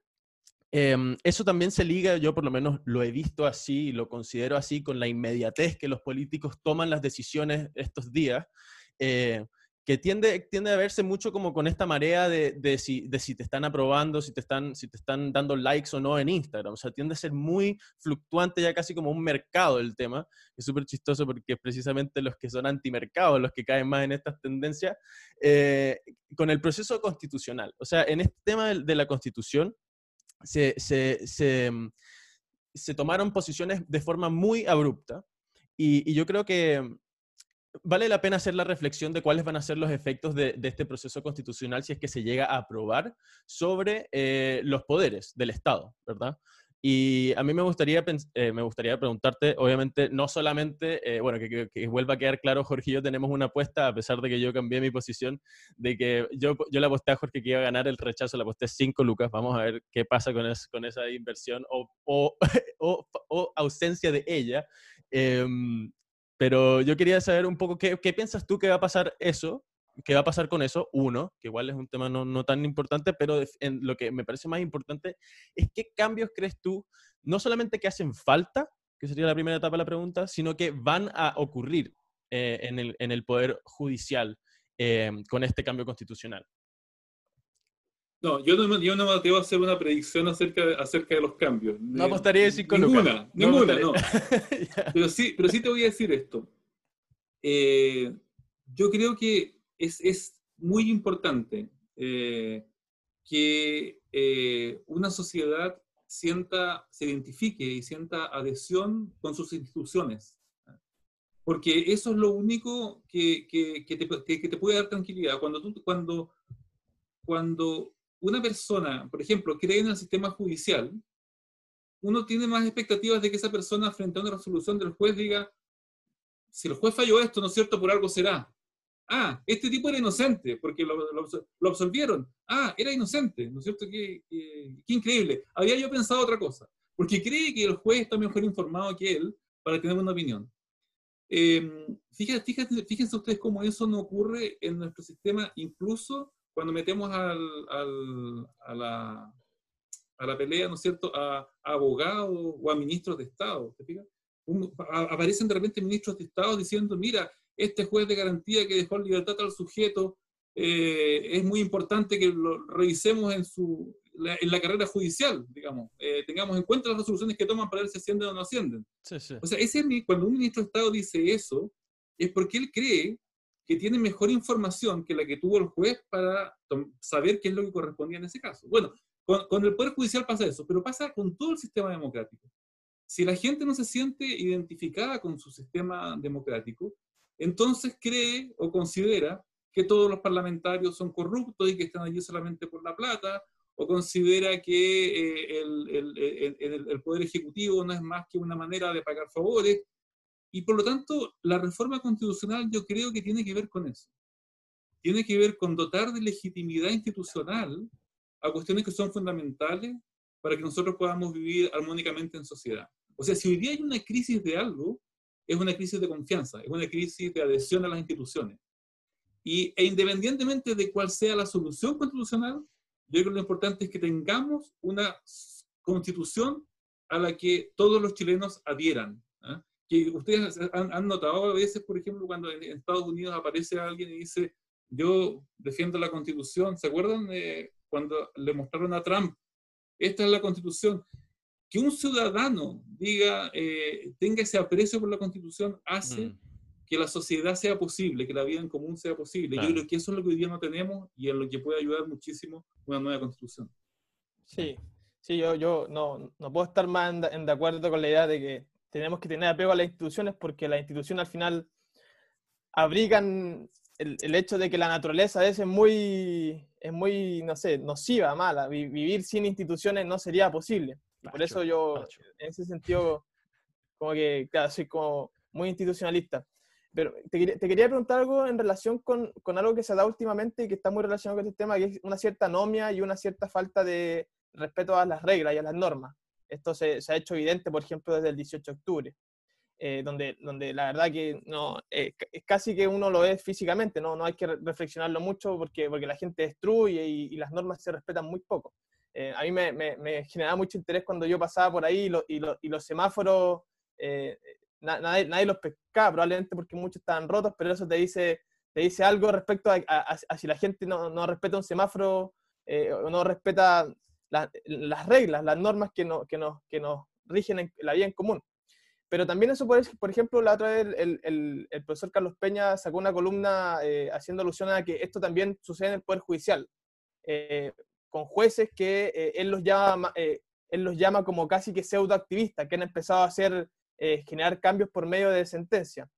Em, eso también se liga, yo por lo menos lo he visto así lo considero así, con la inmediatez que los políticos toman las decisiones estos días, eh, que tiende, tiende a verse mucho como con esta marea de, de, si, de si te están aprobando, si te están, si te están dando likes o no en Instagram. O sea, tiende a ser muy fluctuante, ya casi como un mercado el tema. Es súper chistoso porque precisamente los que son antimercados, los que caen más en estas tendencias, eh, con el proceso constitucional. O sea, en este tema de la constitución, se, mm, se, tomaron posiciones de forma muy abrupta y, yo creo que vale la pena hacer la reflexión de cuáles van a ser los efectos de, este proceso constitucional si es que se llega a aprobar sobre eh, los poderes del Estado, ¿verdad? Y a mí me gustaría, eh, me gustaría preguntarte, obviamente, no solamente, eh, bueno, que, vuelva a quedar claro, Jorge y yo tenemos una apuesta, a pesar de que yo cambié mi posición, de que yo, yo le aposté a Jorge que iba a ganar el rechazo, le aposté 5 lucas, vamos a ver qué pasa con, con esa inversión o, (laughs) o, o, ausencia de ella. Em, pero yo quería saber un poco, ¿qué, ¿qué piensas tú que va a pasar eso qué va a pasar con eso, uno, que igual es un tema no, no tan importante, pero en lo que me parece más importante es qué cambios crees tú, no solamente que hacen falta, que sería la primera etapa de la pregunta, sino que van a ocurrir eh, en, el, en, el, Poder Judicial eh, con este cambio constitucional. No, yo no, yo no me atrevo a hacer una predicción acerca de, acerca de los cambios. No apostaría decir con Ninguna, ninguna, no. (laughs) pero, sí, pero sí te voy a decir esto. Eh, yo creo que es, es muy importante eh, que eh, una sociedad sienta, se identifique y sienta adhesión con sus instituciones. Porque eso es lo único que, que, que, te, que te, puede dar tranquilidad. Cuando, tú, cuando, cuando una persona, por ejemplo, cree en el sistema judicial, uno tiene más expectativas de que esa persona frente a una resolución del juez diga, si el juez falló esto, ¿no es cierto? Por algo será. Ah, este tipo era inocente, porque lo, lo, absolvieron. Ah, era inocente, ¿no es cierto? Qué, qué, increíble. Había yo pensado otra cosa, porque cree que el juez está mejor informado que él para tener una opinión. Fíjense, fíjense, fíjense ustedes cómo eso no ocurre en nuestro sistema, incluso cuando metemos al, al, a, la, a, la, pelea, ¿no es cierto?, a, a abogados o a ministros de Estado. ¿te fijas? aparecen de repente ministros de Estado diciendo, mira, este juez de garantía que dejó en libertad al sujeto, eh, es muy importante que lo revisemos en, su, la, en la carrera judicial, digamos, eh, tengamos en cuenta las resoluciones que toman para ver si ascienden o no ascienden. Sí, sí. O sea, ese, cuando un ministro de Estado dice eso, es porque él cree que tiene mejor información que la que tuvo el juez para saber qué es lo que correspondía en ese caso. Bueno, con, con el Poder Judicial pasa eso, pero pasa con todo el sistema democrático. Si la gente no se siente identificada con su sistema democrático, entonces cree o considera que todos los parlamentarios son corruptos y que están allí solamente por la plata, o considera que eh, el, el, Poder Ejecutivo no es más que una manera de pagar favores, y por lo tanto, la reforma constitucional yo creo que tiene que ver con eso. Tiene que ver con dotar de legitimidad institucional a cuestiones que son fundamentales para que nosotros podamos vivir armónicamente en sociedad. O sea, si hoy día hay una crisis de algo, es una crisis de confianza, es una crisis de adhesión a las instituciones. Y, e independientemente de cuál sea la solución constitucional, yo creo que lo importante es que tengamos una constitución a la que todos los chilenos adhieran. ¿eh? que ustedes han, notado a veces, por ejemplo, cuando en Estados Unidos aparece alguien y dice, yo defiendo la constitución, ¿se acuerdan de cuando le mostraron a Trump, esta es la constitución? Que un ciudadano diga, eh, tenga ese aprecio por la constitución, hace mm. que la sociedad sea posible, que la vida en común sea posible. Yo creo que eso es lo que hoy día no tenemos y en lo que puede ayudar muchísimo una nueva constitución. Sí, sí, yo, yo no, no puedo estar más en, en de acuerdo con la idea de que tenemos que tener apego a las instituciones porque las instituciones al final abrigan el, el, hecho de que la naturaleza a veces es muy, es muy, no sé, nociva, mala. vivir sin instituciones no sería posible. Por eso yo, en ese sentido, como que, claro, soy como muy institucionalista. Pero te, te quería preguntar algo en relación con, con, algo que se da últimamente y que está muy relacionado con este tema, que es una cierta anomia y una cierta falta de respeto a las reglas y a las normas. Esto se, se ha hecho evidente, por ejemplo, desde el 18 de octubre, eh, donde, donde la verdad que no, eh, es casi que uno lo ve físicamente, no, no hay que reflexionarlo mucho porque, porque la gente destruye y, y las normas se respetan muy poco. Eh, a mí me, me, me, generaba mucho interés cuando yo pasaba por ahí y, lo, y, lo, y los semáforos, eh, na, nadie, nadie, los pescaba, probablemente porque muchos estaban rotos, pero eso te dice, te dice algo respecto a, a, a si la gente no, no respeta un semáforo eh, o no respeta la, las reglas, las normas que, no, que, nos, que nos rigen en la vida en común. Pero también eso, por, por ejemplo, la otra vez el, el, el, profesor Carlos Peña sacó una columna eh, haciendo alusión a que esto también sucede en el Poder Judicial, eh, con jueces que eh, él, los llama, eh, él los llama como casi que pseudoactivistas, que han empezado a hacer, eh, generar cambios por medio de sentencia.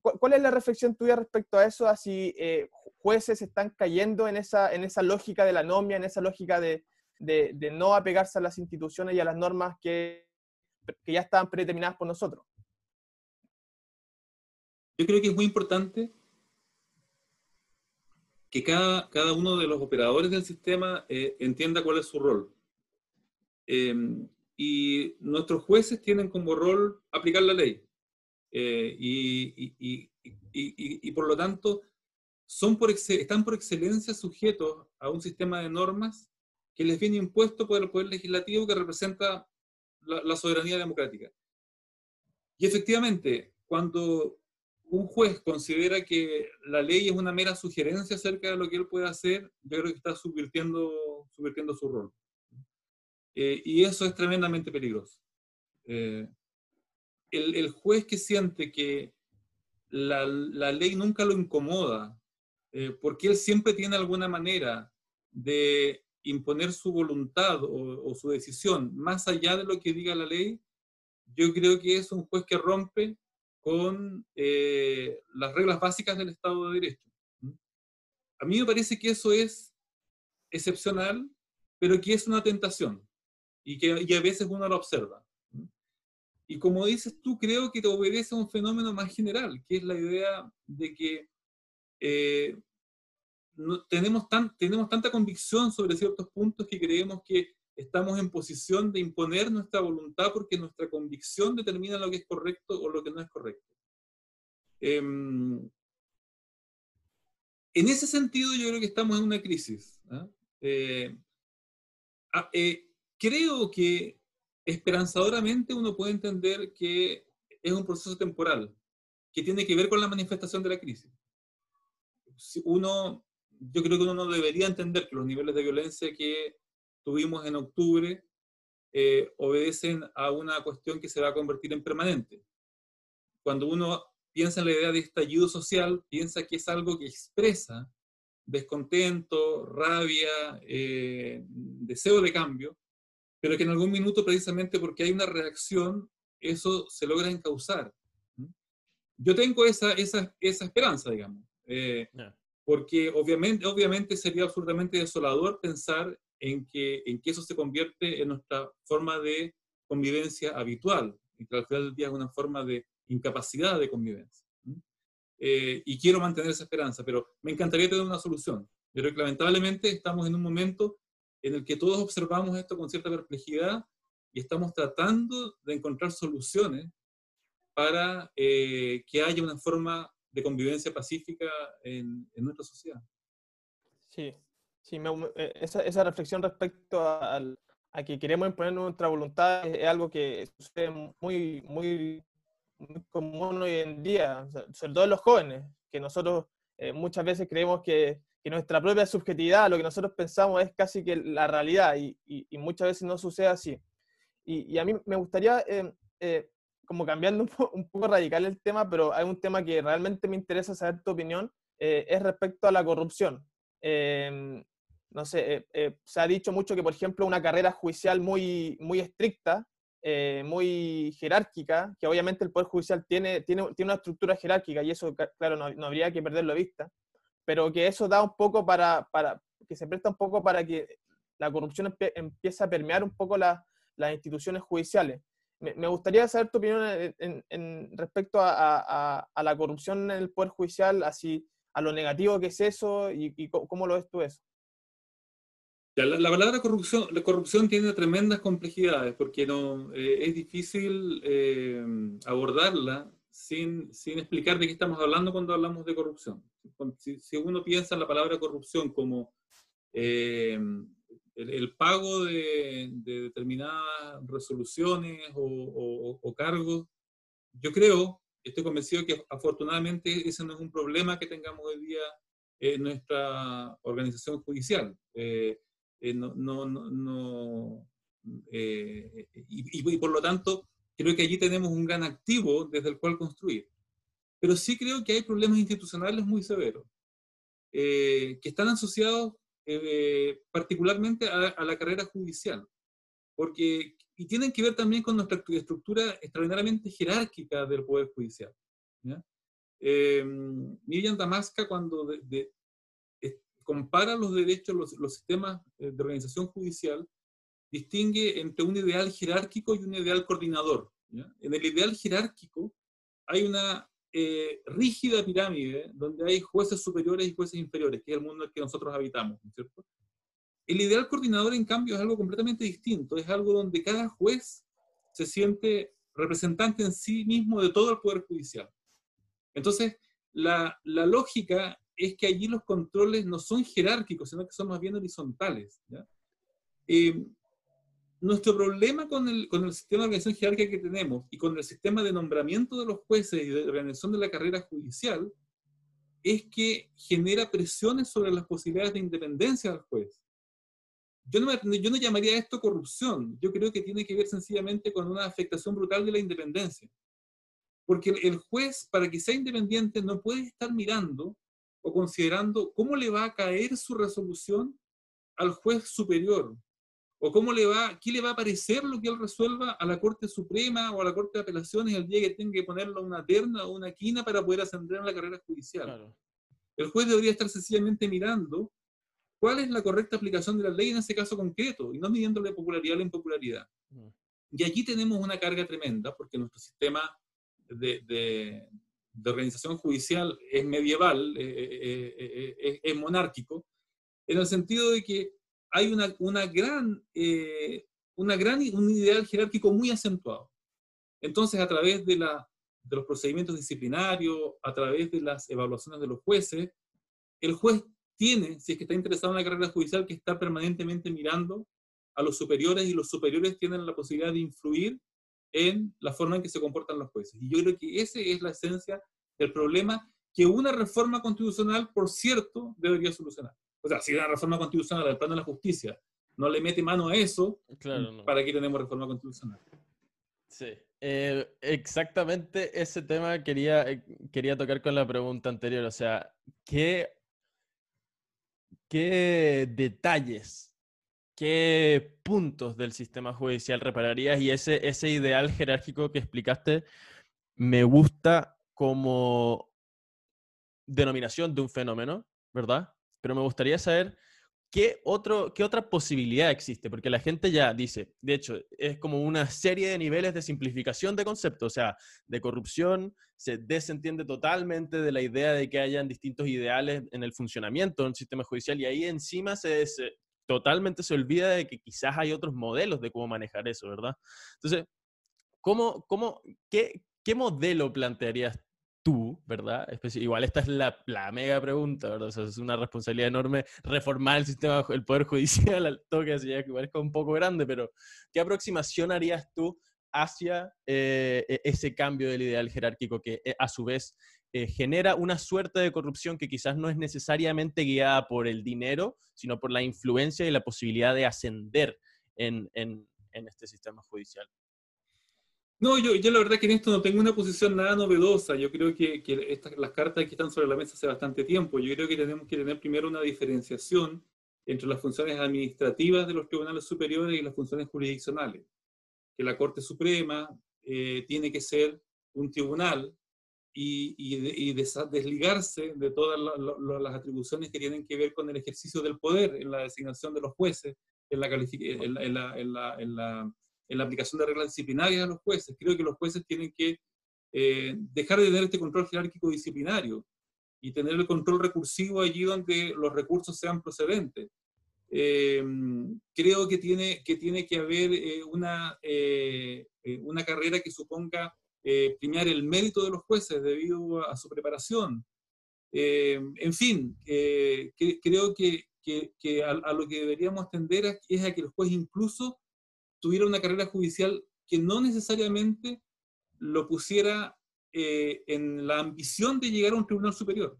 ¿Cuál es la reflexión tuya respecto a eso? A si jueces están cayendo en esa, en esa lógica de la anomia, en esa lógica de, de, de, no apegarse a las instituciones y a las normas que, que ya estaban predeterminadas por nosotros. Yo creo que es muy importante que cada, cada uno de los operadores del sistema eh, entienda cuál es su rol. Eh, y nuestros jueces tienen como rol aplicar la ley. Eh, y, y, y, y, por lo tanto, son por están por excelencia sujetos a un sistema de normas que les viene impuesto por el Poder Legislativo que representa la, soberanía democrática. Y efectivamente, cuando un juez considera que la ley es una mera sugerencia acerca de lo que él puede hacer, yo creo que está subvirtiendo, subvirtiendo su rol. Eh, y eso es tremendamente peligroso. Eh, el, juez que siente que la, la ley nunca lo incomoda, eh, porque él siempre tiene alguna manera de imponer su voluntad o, su decisión más allá de lo que diga la ley, yo creo que es un juez que rompe con eh, las reglas básicas del Estado de Derecho. A mí me parece que eso es excepcional, pero que es una tentación y que y a veces uno lo observa. Y como dices tú, creo que te obedece a un fenómeno más general, que es la idea de que eh, tenemos, tan, tenemos tanta convicción sobre ciertos puntos que creemos que estamos en posición de imponer nuestra voluntad porque nuestra convicción determina lo que es correcto o lo que no es correcto. Em, en ese sentido, yo creo que estamos en una crisis. ¿ah? Eh, ah, eh, creo que esperanzadoramente uno puede entender que es un proceso temporal que tiene que ver con la manifestación de la crisis uno, yo creo que uno no debería entender que los niveles de violencia que tuvimos en octubre eh, obedecen a una cuestión que se va a convertir en permanente. Cuando uno piensa en la idea de estallido social, piensa que es algo que expresa descontento, rabia, eh, deseo de cambio, pero que en algún minuto precisamente porque hay una reacción, eso se logra encauzar. Yo tengo esa, esa, esa esperanza, digamos. Eh, porque obviamente, obviamente sería absolutamente desolador pensar en que, en que eso se convierte en nuestra forma de convivencia habitual, y que al final del día es una forma de incapacidad de convivencia. Eh, y quiero mantener esa esperanza, pero me encantaría tener una solución. Pero lamentablemente estamos en un momento en el que todos observamos esto con cierta perplejidad y estamos tratando de encontrar soluciones para eh, que haya una forma de convivencia pacífica en, en nuestra sociedad. Sí, sí eh, esa, esa, reflexión respecto a, a, que queremos imponer nuestra voluntad es, algo que sucede muy, muy, común hoy en día, sobre todo en los jóvenes, que nosotros eh, muchas veces creemos que, que, nuestra propia subjetividad, lo que nosotros pensamos es casi que la realidad y, y, muchas veces no sucede así. Y, a mí me gustaría eh, como cambiando un, poco radical el tema, pero hay un tema que realmente me interesa saber tu opinión, es respecto a la corrupción. Em, no sé, eh, eh, se ha dicho mucho que, por ejemplo, una carrera judicial muy, muy estricta, muy jerárquica, que obviamente el Poder Judicial tiene, tiene, tiene una estructura jerárquica y eso, claro, no, no, habría que perderlo de vista, pero que eso da un poco para, para, que se presta un poco para que la corrupción empiece a permear un poco las instituciones judiciales. Me, gustaría saber tu opinión en, respecto a, la corrupción en el Poder Judicial, así a lo negativo que es eso y, cómo lo ves tú eso. La, palabra corrupción, la corrupción tiene tremendas complejidades porque no, eh, es difícil eh, abordarla sin, sin, explicar de qué estamos hablando cuando hablamos de corrupción. Si, uno piensa en la palabra corrupción como eh, el, pago de, determinadas resoluciones o, cargos, yo creo, estoy convencido que afortunadamente ese no es un problema que tengamos hoy día en nuestra organización judicial. Eh, eh, no, no, no, eh, y, por lo tanto, creo que allí tenemos un gran activo desde el cual construir. Pero sí creo que hay problemas institucionales muy severos, que están asociados eh, particularmente a, la carrera judicial, porque, y tienen que ver también con nuestra estructura extraordinariamente jerárquica del Poder Judicial. Eh, Miriam Damasca, cuando compara los derechos, los, los sistemas eh, de organización judicial, distingue entre un ideal jerárquico y un ideal coordinador. En el ideal jerárquico hay una eh, rígida pirámide donde hay jueces superiores y jueces inferiores, que es el mundo en el que nosotros habitamos, cierto? El ideal coordinador, en cambio, es algo completamente distinto, es algo donde cada juez se siente representante en sí mismo de todo el Poder Judicial. Entonces, la, la lógica es que allí los controles no son jerárquicos, sino que son más bien horizontales. Eh, nuestro problema con el, con el sistema de organización jerárquica que tenemos y con el sistema de nombramiento de los jueces y de organización de la carrera judicial es que genera presiones sobre las posibilidades de independencia del juez. Yo no, yo no llamaría esto corrupción, yo creo que tiene que ver sencillamente con una afectación brutal de la independencia. Porque el juez, para que sea independiente, no puede estar mirando o considerando cómo le va a caer su resolución al juez superior, o cómo le va, qué le va a parecer lo que él resuelva a la Corte Suprema o a la Corte de Apelaciones el día que tenga que ponerlo una terna o una quina para poder ascender en la carrera judicial. El juez debería estar sencillamente mirando cuál es la correcta aplicación de la ley en ese caso concreto y no midiendo la popularidad o la impopularidad. Y aquí tenemos una carga tremenda porque nuestro sistema de, organización judicial es medieval, eh, eh, eh, es monárquico, en el sentido de que hay una, una gran, una gran, un ideal jerárquico muy acentuado. Entonces, a través de, la, de los procedimientos disciplinarios, a través de las evaluaciones de los jueces, el juez tiene, si es que está interesado en la carrera judicial, que está permanentemente mirando a los superiores y los superiores tienen la posibilidad de influir en la forma en que se comportan los jueces. Y yo creo que esa es la esencia del problema que una reforma constitucional, por cierto, debería solucionar. O sea, si una reforma constitucional del plano de la justicia no le mete mano a eso, ¿para qué tenemos reforma constitucional? Sí, eh, exactamente ese tema quería, eh, quería tocar con la pregunta anterior. O sea, ¿qué, qué detalles ¿qué puntos del sistema judicial repararías? Y ese, ese ideal jerárquico que explicaste me gusta como denominación de un fenómeno, ¿verdad? Pero me gustaría saber qué, otro, qué otra posibilidad existe, porque la gente ya dice, de hecho, es como una serie de niveles de simplificación de conceptos, o sea, de corrupción, se desentiende totalmente de la idea de que hayan distintos ideales en el funcionamiento del sistema judicial y ahí encima se, totalmente se olvida de que quizás hay otros modelos de cómo manejar eso, ¿verdad? Entonces, ¿cómo, cómo, qué, qué modelo plantearías tú, ¿verdad? Igual esta es la, mega pregunta, ¿verdad? O sea, es una responsabilidad enorme reformar el sistema, el Poder Judicial al toque, así que parezca un poco grande, pero ¿qué aproximación harías tú hacia eh, e, ese cambio del ideal jerárquico que eh, a su vez eh, genera una suerte de corrupción que quizás no es necesariamente guiada por el dinero, sino por la influencia y la posibilidad de ascender en, en, este sistema judicial. No, yo, yo, la verdad que en esto no tengo una posición nada novedosa. Yo creo que, que estas, las cartas que están sobre la mesa hace bastante tiempo. Yo creo que tenemos que tener primero una diferenciación entre las funciones administrativas de los tribunales superiores y las funciones jurisdiccionales. Que la Corte Suprema eh, tiene que ser un tribunal y, desligarse de todas las atribuciones que tienen que ver con el ejercicio del poder en la designación de los jueces, en la, en en la, en la aplicación de reglas disciplinarias a los jueces. Creo que los jueces tienen que eh, dejar de tener este control jerárquico disciplinario y tener el control recursivo allí donde los recursos sean procedentes. Eh, creo que tiene, que tiene que haber eh, una, una carrera que suponga eh, premiar el mérito de los jueces debido a, su preparación. Eh, en fin, eh, creo que, que, a, lo que deberíamos tender es a que el juez incluso tuviera una carrera judicial que no necesariamente lo pusiera en la ambición de llegar a un tribunal superior.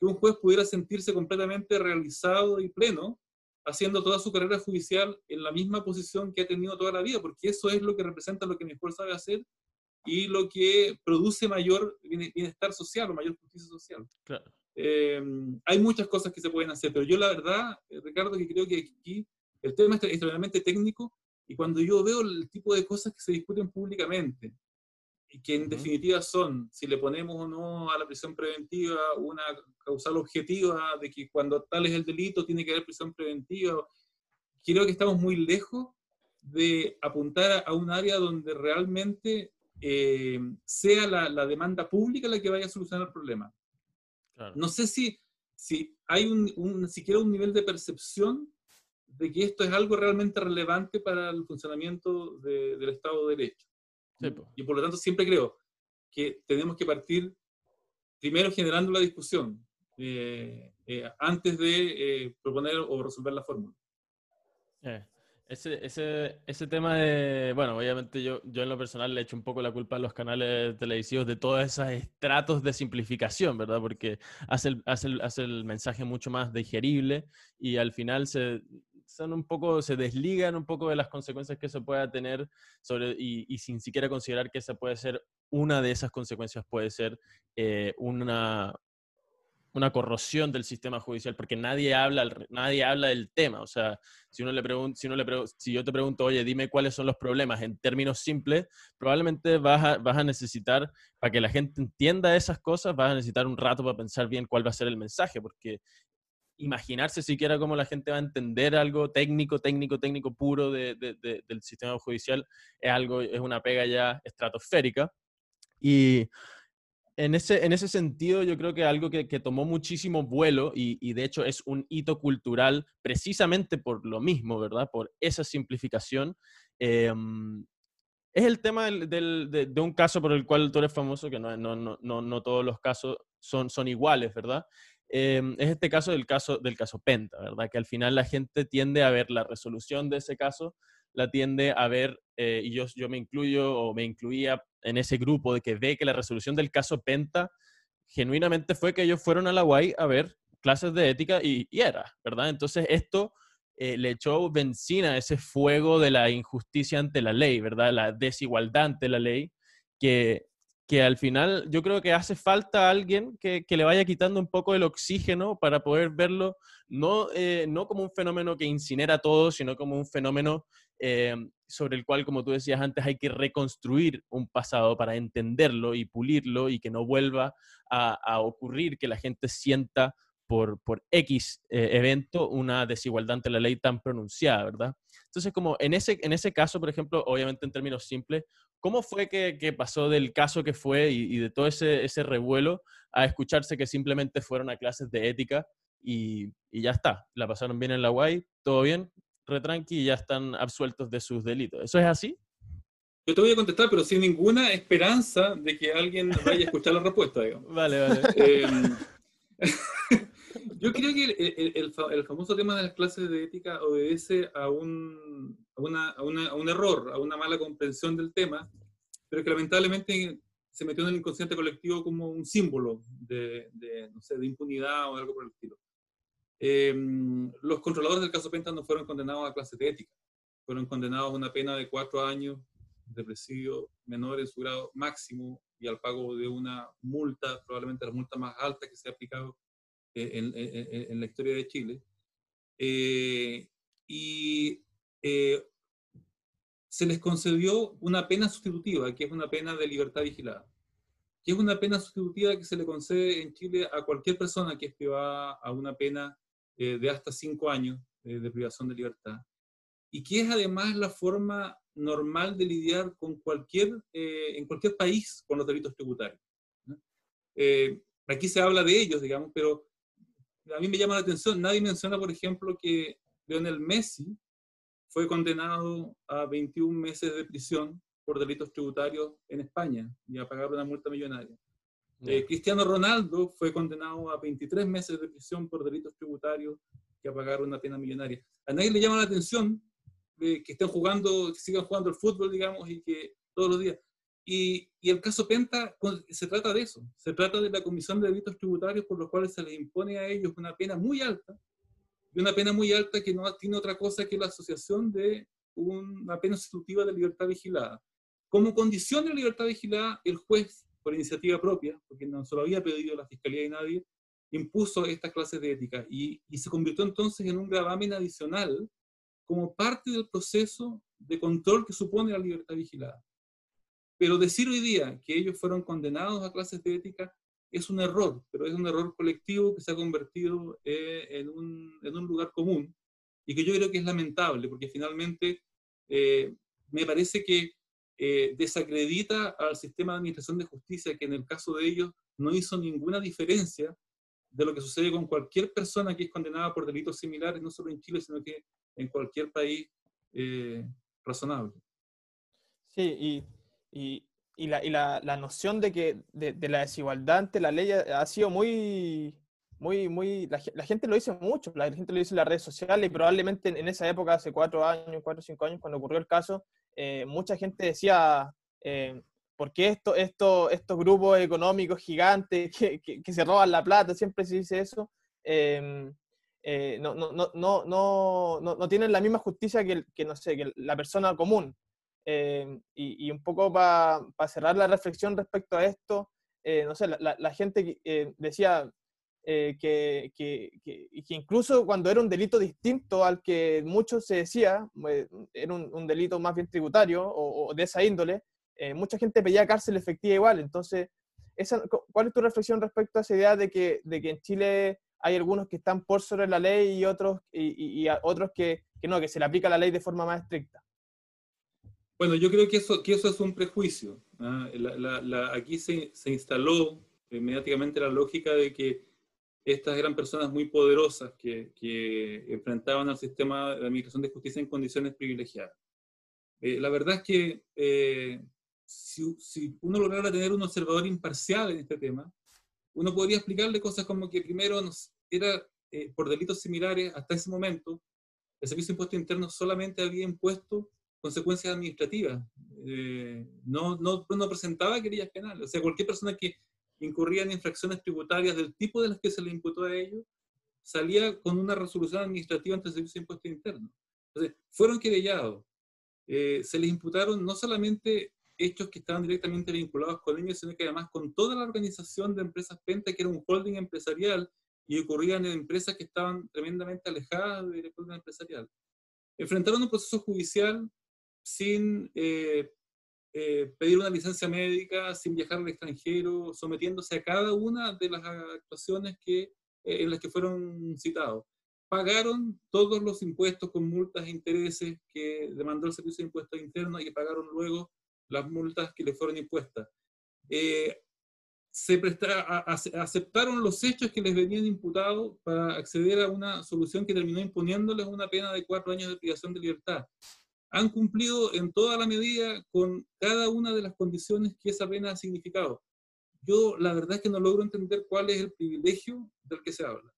Que un juez pudiera sentirse completamente realizado y pleno haciendo toda su carrera judicial en la misma posición que ha tenido toda la vida, porque eso es lo que representa lo que mejor sabe hacer y lo que produce mayor bienestar social o mayor justicia social. Eh, hay muchas cosas que se pueden hacer, pero yo la verdad, eh, Ricardo, que creo que aquí el tema es extremadamente técnico y cuando yo veo el tipo de cosas que se discuten públicamente y que en definitiva son si le ponemos o no a la prisión preventiva una causal objetiva de que cuando tal es el delito tiene que haber prisión preventiva, creo que estamos muy lejos de apuntar a un área donde realmente eh, sea la, demanda pública la que vaya a solucionar el problema. No sé si, si hay un, siquiera un nivel de percepción de que esto es algo realmente relevante para el funcionamiento del Estado de Derecho. Y por lo tanto siempre creo que tenemos que partir primero generando la discusión. antes de proponer o resolver la fórmula. Ese, ese, ese tema de, bueno, obviamente yo, yo en lo personal le echo un poco la culpa a los canales televisivos de todos esos estratos de simplificación, ¿verdad? Porque hace el, hace el, hace el mensaje mucho más digerible y al final se, son un poco, se desligan un poco de las consecuencias que se pueda tener sobre, y, y sin siquiera considerar que esa puede ser, una de esas consecuencias puede ser eh, una, una corrosión del sistema judicial, porque nadie habla, nadie habla del tema. O sea, si, uno le si, uno le si yo te pregunto, oye, dime cuáles son los problemas en términos simples, probablemente vas a, vas a necesitar, para que la gente entienda esas cosas, vas a necesitar un rato para pensar bien cuál va a ser el mensaje, porque imaginarse siquiera cómo la gente va a entender algo técnico, técnico, técnico puro de, del sistema judicial es algo, es una pega ya estratosférica. Y en ese, en ese sentido, yo creo que algo que, tomó muchísimo vuelo y, de hecho es un hito cultural precisamente por lo mismo, ¿verdad? Por esa simplificación. Em, es el tema del, de, un caso por el cual tú eres famoso, que no, no, no, no todos los casos son, son iguales, ¿verdad? Em, es este caso del, caso del caso Penta, ¿verdad? Que al final la gente tiende a ver la resolución de ese caso la tiende a ver, eh, y yo, yo me incluyo o me incluía en ese grupo de que ve que la resolución del caso Penta genuinamente fue que ellos fueron a la a ver clases de ética y, era, ¿verdad? Entonces esto eh, le echó benzina a ese fuego de la injusticia ante la ley, ¿verdad? La desigualdad ante la ley, que, que al final yo creo que hace falta alguien que, que, le vaya quitando un poco el oxígeno para poder verlo no, eh, no como un fenómeno que incinera todo, sino como un fenómeno eh, sobre el cual, como tú decías antes, hay que reconstruir un pasado para entenderlo y pulirlo y que no vuelva a, ocurrir que la gente sienta por, por X eh, evento una desigualdad ante la ley tan pronunciada, ¿verdad? Entonces, como en ese, en ese caso, por ejemplo, obviamente en términos simples, ¿cómo fue que, que pasó del caso que fue y, y, de todo ese, ese revuelo a escucharse que simplemente fueron a clases de ética y, y ya está? La pasaron bien en la UAI, todo bien, retranqui y ya están absueltos de sus delitos. ¿Eso es así? Yo te voy a contestar, pero sin ninguna esperanza de que alguien vaya a escuchar la respuesta, digamos. (laughs) Vale, vale. Em, (laughs) yo creo que el, el, famoso tema de las clases de ética obedece a un, a, una, a, una, a un error, a una mala comprensión del tema, pero que lamentablemente se metió en el inconsciente colectivo como un símbolo de, de, no sé, de impunidad o algo por el estilo. Em, los controladores del caso Penta no fueron condenados a clase de ética, fueron condenados a una pena de cuatro años de presidio menor en su grado máximo y al pago de una multa, probablemente la multa más alta que se ha aplicado eh, en, la historia de Chile. Eh, y eh, se les concedió una pena sustitutiva, que es una pena de libertad vigilada, que es una pena sustitutiva que se le concede en Chile a cualquier persona que es privada a una pena eh, de hasta cinco años eh, de privación de libertad, y que es además la forma normal de lidiar con cualquier, eh, en cualquier país con los delitos tributarios. aquí se habla de ellos, digamos, pero a mí me llama la atención, nadie menciona, por ejemplo, que Lionel Messi fue condenado a 21 meses de prisión por delitos tributarios en España y a pagar una multa millonaria. Eh, Cristiano Ronaldo fue condenado a 23 meses de prisión por delitos tributarios y a pagar una pena millonaria. A nadie le llama la atención que estén jugando, que sigan jugando el fútbol, digamos, y que todos los días. Y, y, el caso Penta se trata de eso, se trata de la Comisión de Delitos Tributarios por los cuales se les impone a ellos una pena muy alta, y una pena muy alta que no tiene otra cosa que la asociación de una pena sustitutiva de libertad vigilada. Como condición de libertad vigilada, el juez por iniciativa propia, porque no se lo había pedido la Fiscalía y nadie, impuso estas clases de ética y, y se convirtió entonces en un gravamen adicional como parte del proceso de control que supone la libertad vigilada. Pero decir hoy día que ellos fueron condenados a clases de ética es un error, pero es un error colectivo que se ha convertido eh, en, un, en, un, lugar común y que yo creo que es lamentable, porque finalmente eh, me parece que eh, desacredita al sistema de administración de justicia, que en el caso de ellos no hizo ninguna diferencia de lo que sucede con cualquier persona que es condenada por delitos similares, no solo en Chile, sino que en cualquier país eh, razonable. Sí, y, y, la, y la, noción de que de, la desigualdad ante la ley ha sido muy, muy, muy, la, gente lo dice mucho, la gente lo dice en las redes sociales y probablemente en, esa época, hace cuatro años, cuatro o cinco años, cuando ocurrió el caso, eh, mucha gente decía, eh, ¿por qué esto, esto, estos grupos económicos gigantes que, se roban la plata, siempre se dice eso, em, eh, no, no, no, no, tienen la misma justicia que, no sé, que la persona común? Em, y, y, un poco para cerrar la reflexión respecto a esto, no sé, la, gente decía, eh, que, que, incluso cuando era un delito distinto al que muchos se decía, eh, era un, delito más bien tributario o, de esa índole, eh, mucha gente pedía cárcel efectiva igual. Entonces, ¿cuál es tu reflexión respecto a esa idea de que, en Chile hay algunos que están por sobre la ley y otros, y, otros que, que, no, que se le aplica la ley de forma más estricta? Bueno, yo creo que eso, que eso es un prejuicio. ¿ah? aquí se, se instaló mediáticamente la lógica de que estas eran personas muy poderosas que, que enfrentaban al sistema de administración de justicia en condiciones privilegiadas. Eh, la verdad es que eh, si, si, uno lograra tener un observador imparcial en este tema, uno podría explicarle cosas como que primero nos, era eh, por delitos similares hasta ese momento, el Servicio de Impuestos Internos solamente había impuesto consecuencias administrativas, no, no, no presentaba querellas penales. O sea, cualquier persona que incurrían en infracciones tributarias del tipo de las que se le imputó a ellos, salía con una resolución administrativa ante el Servicio de Impuestos Internos. Entonces, fueron querellados. Eh, se les imputaron no solamente hechos que estaban directamente vinculados con ellos, sino que además con toda la organización de empresas Penta, que era un holding empresarial, y ocurrían en empresas que estaban tremendamente alejadas del holding empresarial. Enfrentaron un proceso judicial sin eh, eh, pedir una licencia médica sin viajar al extranjero, sometiéndose a cada una de las actuaciones que, eh, en las que fueron citados. Pagaron todos los impuestos con multas e intereses que demandó el Servicio de Impuestos Internos y que pagaron luego las multas que le fueron impuestas. Eh, se aceptaron los hechos que les venían imputados para acceder a una solución que terminó imponiéndoles una pena de cuatro años de privación de libertad han cumplido en toda la medida con cada una de las condiciones que esa pena ha significado. Yo la verdad es que no logro entender cuál es el privilegio del que se habla.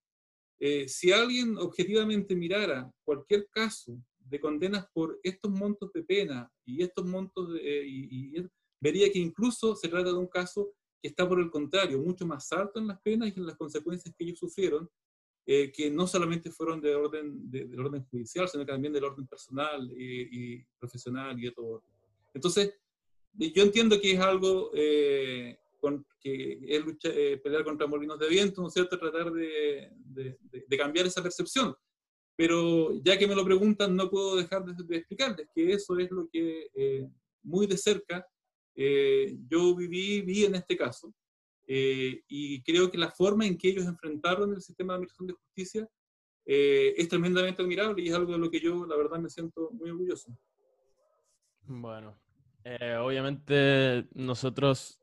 Eh, si alguien objetivamente mirara cualquier caso de condenas por estos montos de pena y estos montos, de, y, vería que incluso se trata de un caso que está por el contrario, mucho más alto en las penas y en las consecuencias que ellos sufrieron, eh, que no solamente fueron de orden, de, del orden judicial, sino también del orden personal y, profesional y de todo. Entonces, yo entiendo que es algo eh, con, que es eh, pelear contra molinos de viento, ¿no es cierto?, tratar de, de, cambiar esa percepción. Pero ya que me lo preguntan, no puedo dejar de, explicarles que eso es lo que muy de cerca yo viví, vi en este caso. Eh, y creo que la forma en que ellos enfrentaron el sistema de administración de justicia eh, es tremendamente admirable y es algo de lo que yo, la verdad, me siento muy orgulloso. Bueno, eh, obviamente nosotros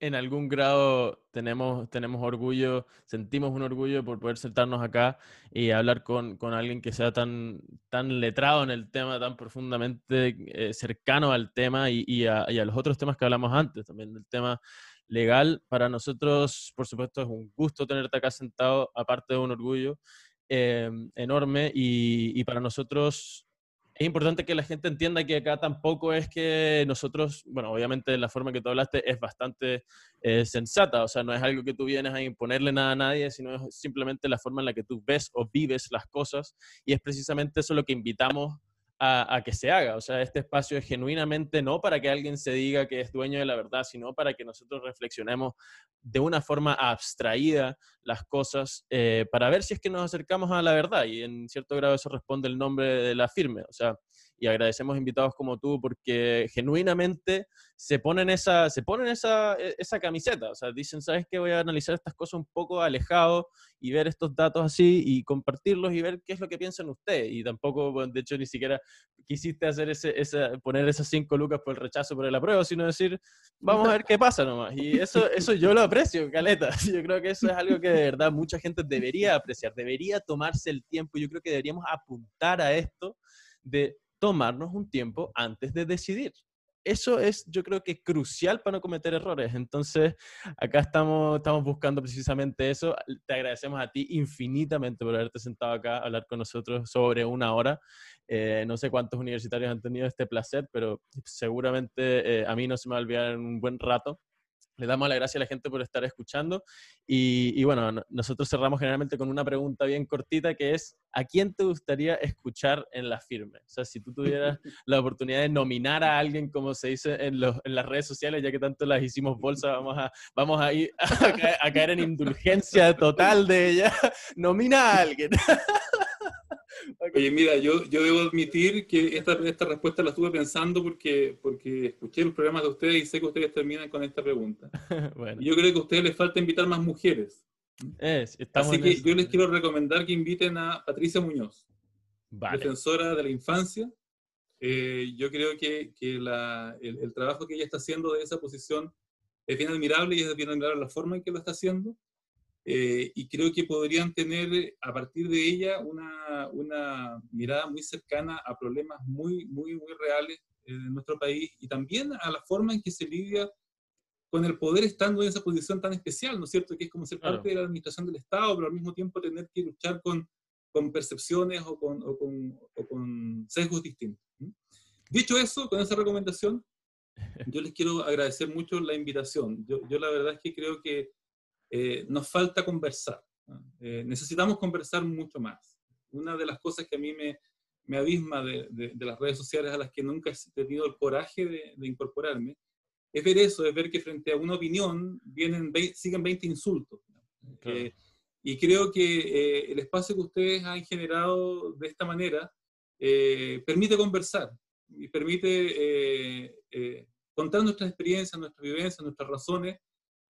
en algún grado tenemos, tenemos orgullo, sentimos un orgullo por poder sentarnos acá y hablar con, con alguien que sea tan, tan letrado en el tema, tan profundamente cercano al tema y, y, a, y, a, los otros temas que hablamos antes, también del tema legal. Para nosotros, por supuesto, es un gusto tenerte acá sentado, aparte de un orgullo eh, enorme. Y, para nosotros es importante que la gente entienda que acá tampoco es que nosotros, bueno, obviamente la forma que tú hablaste es bastante eh, sensata, o sea, no es algo que tú vienes a imponerle nada a nadie, sino es simplemente la forma en la que tú ves o vives las cosas y es precisamente eso lo que invitamos a, que se haga. O sea, este espacio es genuinamente no para que alguien se diga que es dueño de la verdad, sino para que nosotros reflexionemos de una forma abstraída las cosas eh, para ver si es que nos acercamos a la verdad. Y en cierto grado eso responde el nombre de la firme. O sea, y agradecemos invitados como tú porque genuinamente se ponen esa, se ponen esa, e, esa camiseta, o sea, dicen, ¿sabes qué? Voy a analizar estas cosas un poco alejado y ver estos datos así y compartirlos y ver qué es lo que piensan ustedes. Y tampoco, de hecho, ni siquiera quisiste hacer ese, esa, poner esas cinco lucas por el rechazo, por el apruebo, sino decir, vamos a ver qué pasa nomás. Y eso, eso yo lo aprecio, Caleta. (laughs) Yo creo que eso es algo que de verdad mucha gente debería apreciar, debería tomarse el tiempo. Yo creo que deberíamos apuntar a esto de tomarnos un tiempo antes de decidir. eso es, yo creo que crucial para no cometer errores. Entonces, acá estamos, estamos buscando precisamente eso. Te agradecemos a ti infinitamente por haberte sentado acá a hablar con nosotros sobre una hora. Eh, no sé cuántos universitarios han tenido este placer, pero seguramente eh, a mí no se me va a olvidar en un buen rato. Le damos la gracia a la gente por estar escuchando. Y, bueno, nosotros cerramos generalmente con una pregunta bien cortita que es, ¿a quién te gustaría escuchar en la firme? O sea, si tú tuvieras (laughs) la oportunidad de nominar a alguien, como se dice en, las redes sociales, ya que tanto las hicimos bolsa, vamos a, vamos a ir (laughs) a caer en indulgencia total de ella. (laughs) Nomina a alguien. Oye, mira, yo, yo debo admitir que esta, esta respuesta la estuve pensando porque, porque escuché los programas de ustedes y sé que ustedes terminan con esta pregunta. (laughs) bueno. Yo creo que a ustedes les falta invitar más mujeres. Así que yo les quiero recomendar que inviten a Patricia Muñoz, defensora de la infancia. Eh, yo creo que, que la, el, el, trabajo que ella está haciendo de esa posición es bien admirable y es bien admirable la forma en que lo está haciendo. Eh, y creo que podrían tener a partir de ella una, una, mirada muy cercana a problemas muy, muy, muy reales en nuestro país y también a la forma en que se lidia con el poder estando en esa posición tan especial, ¿no es cierto? Que es como ser parte de la administración del Estado, pero al mismo tiempo tener que luchar con, con percepciones o con, o con, o con sesgos distintos. Dicho eso, con esa recomendación, (laughs) yo les quiero agradecer mucho la invitación. Yo, yo la verdad es que creo que eh, nos falta conversar. Eh, necesitamos conversar mucho más. Una de las cosas que a mí me, me abisma de, de, las redes sociales a las que nunca he tenido el coraje de, de incorporarme, es ver eso, es ver que frente a una opinión vienen, siguen 20 insultos. Eh, y creo que el espacio que ustedes han generado de esta manera permite conversar y permite contar nuestras experiencias, nuestras vivencias, nuestras razones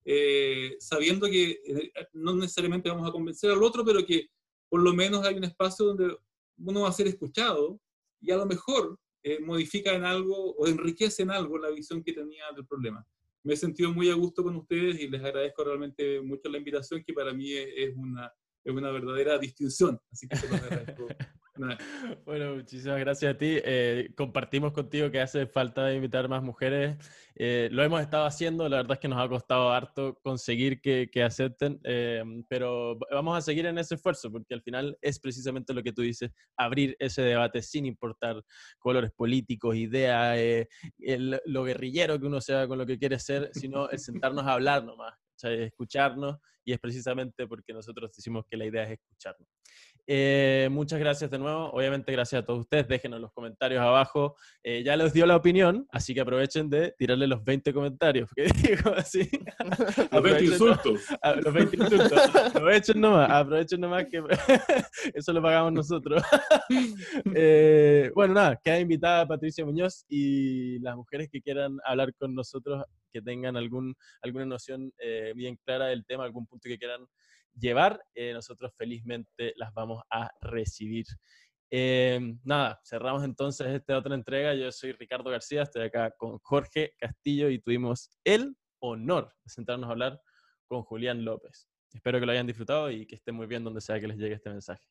eh, sabiendo que eh, no necesariamente vamos a convencer al otro, pero que por lo menos hay un espacio donde uno va a ser escuchado y a lo mejor eh, modifica en algo o enriquece en algo la visión que tenía del problema. Me he sentido muy a gusto con ustedes y les agradezco realmente mucho la invitación, que para mí es, una, es una verdadera distinción. Así que se los agradezco (laughs) (laughs) Bueno, muchísimas gracias a ti. Eh, compartimos contigo que hace falta invitar más mujeres. Eh, lo hemos estado haciendo, la verdad es que nos ha costado harto conseguir que, que acepten, eh, pero vamos a seguir en ese esfuerzo porque al final es precisamente lo que tú dices, abrir ese debate sin importar colores políticos, ideas, lo guerrillero que uno sea con lo que quiere ser, sino el sentarnos a hablar nomás, escucharnos y es precisamente porque nosotros decimos que la idea es escucharnos. Eh, muchas gracias de nuevo. Obviamente, gracias a todos ustedes. Déjenos los comentarios abajo. Eh, ya les dio la opinión, así que aprovechen de tirarle los 20 comentarios. ¿Qué (laughs) digo así? (laughs) los 20 insultos. los 20 insultos. Aprovechen nomás, aprovechen nomás que (laughs) eso lo pagamos nosotros. Eh, bueno, nada, queda invitada Patricia Muñoz y las mujeres que quieran hablar con nosotros, que tengan algún, alguna noción bien clara del tema, algún punto que quieran llevar, eh, nosotros felizmente las vamos a recibir. Eh, nada, cerramos entonces esta otra entrega. Yo soy Ricardo García, estoy acá con Jorge Castillo y tuvimos el honor de sentarnos a hablar con Julián López. Espero que lo hayan disfrutado y que estén muy bien donde sea que les llegue este mensaje.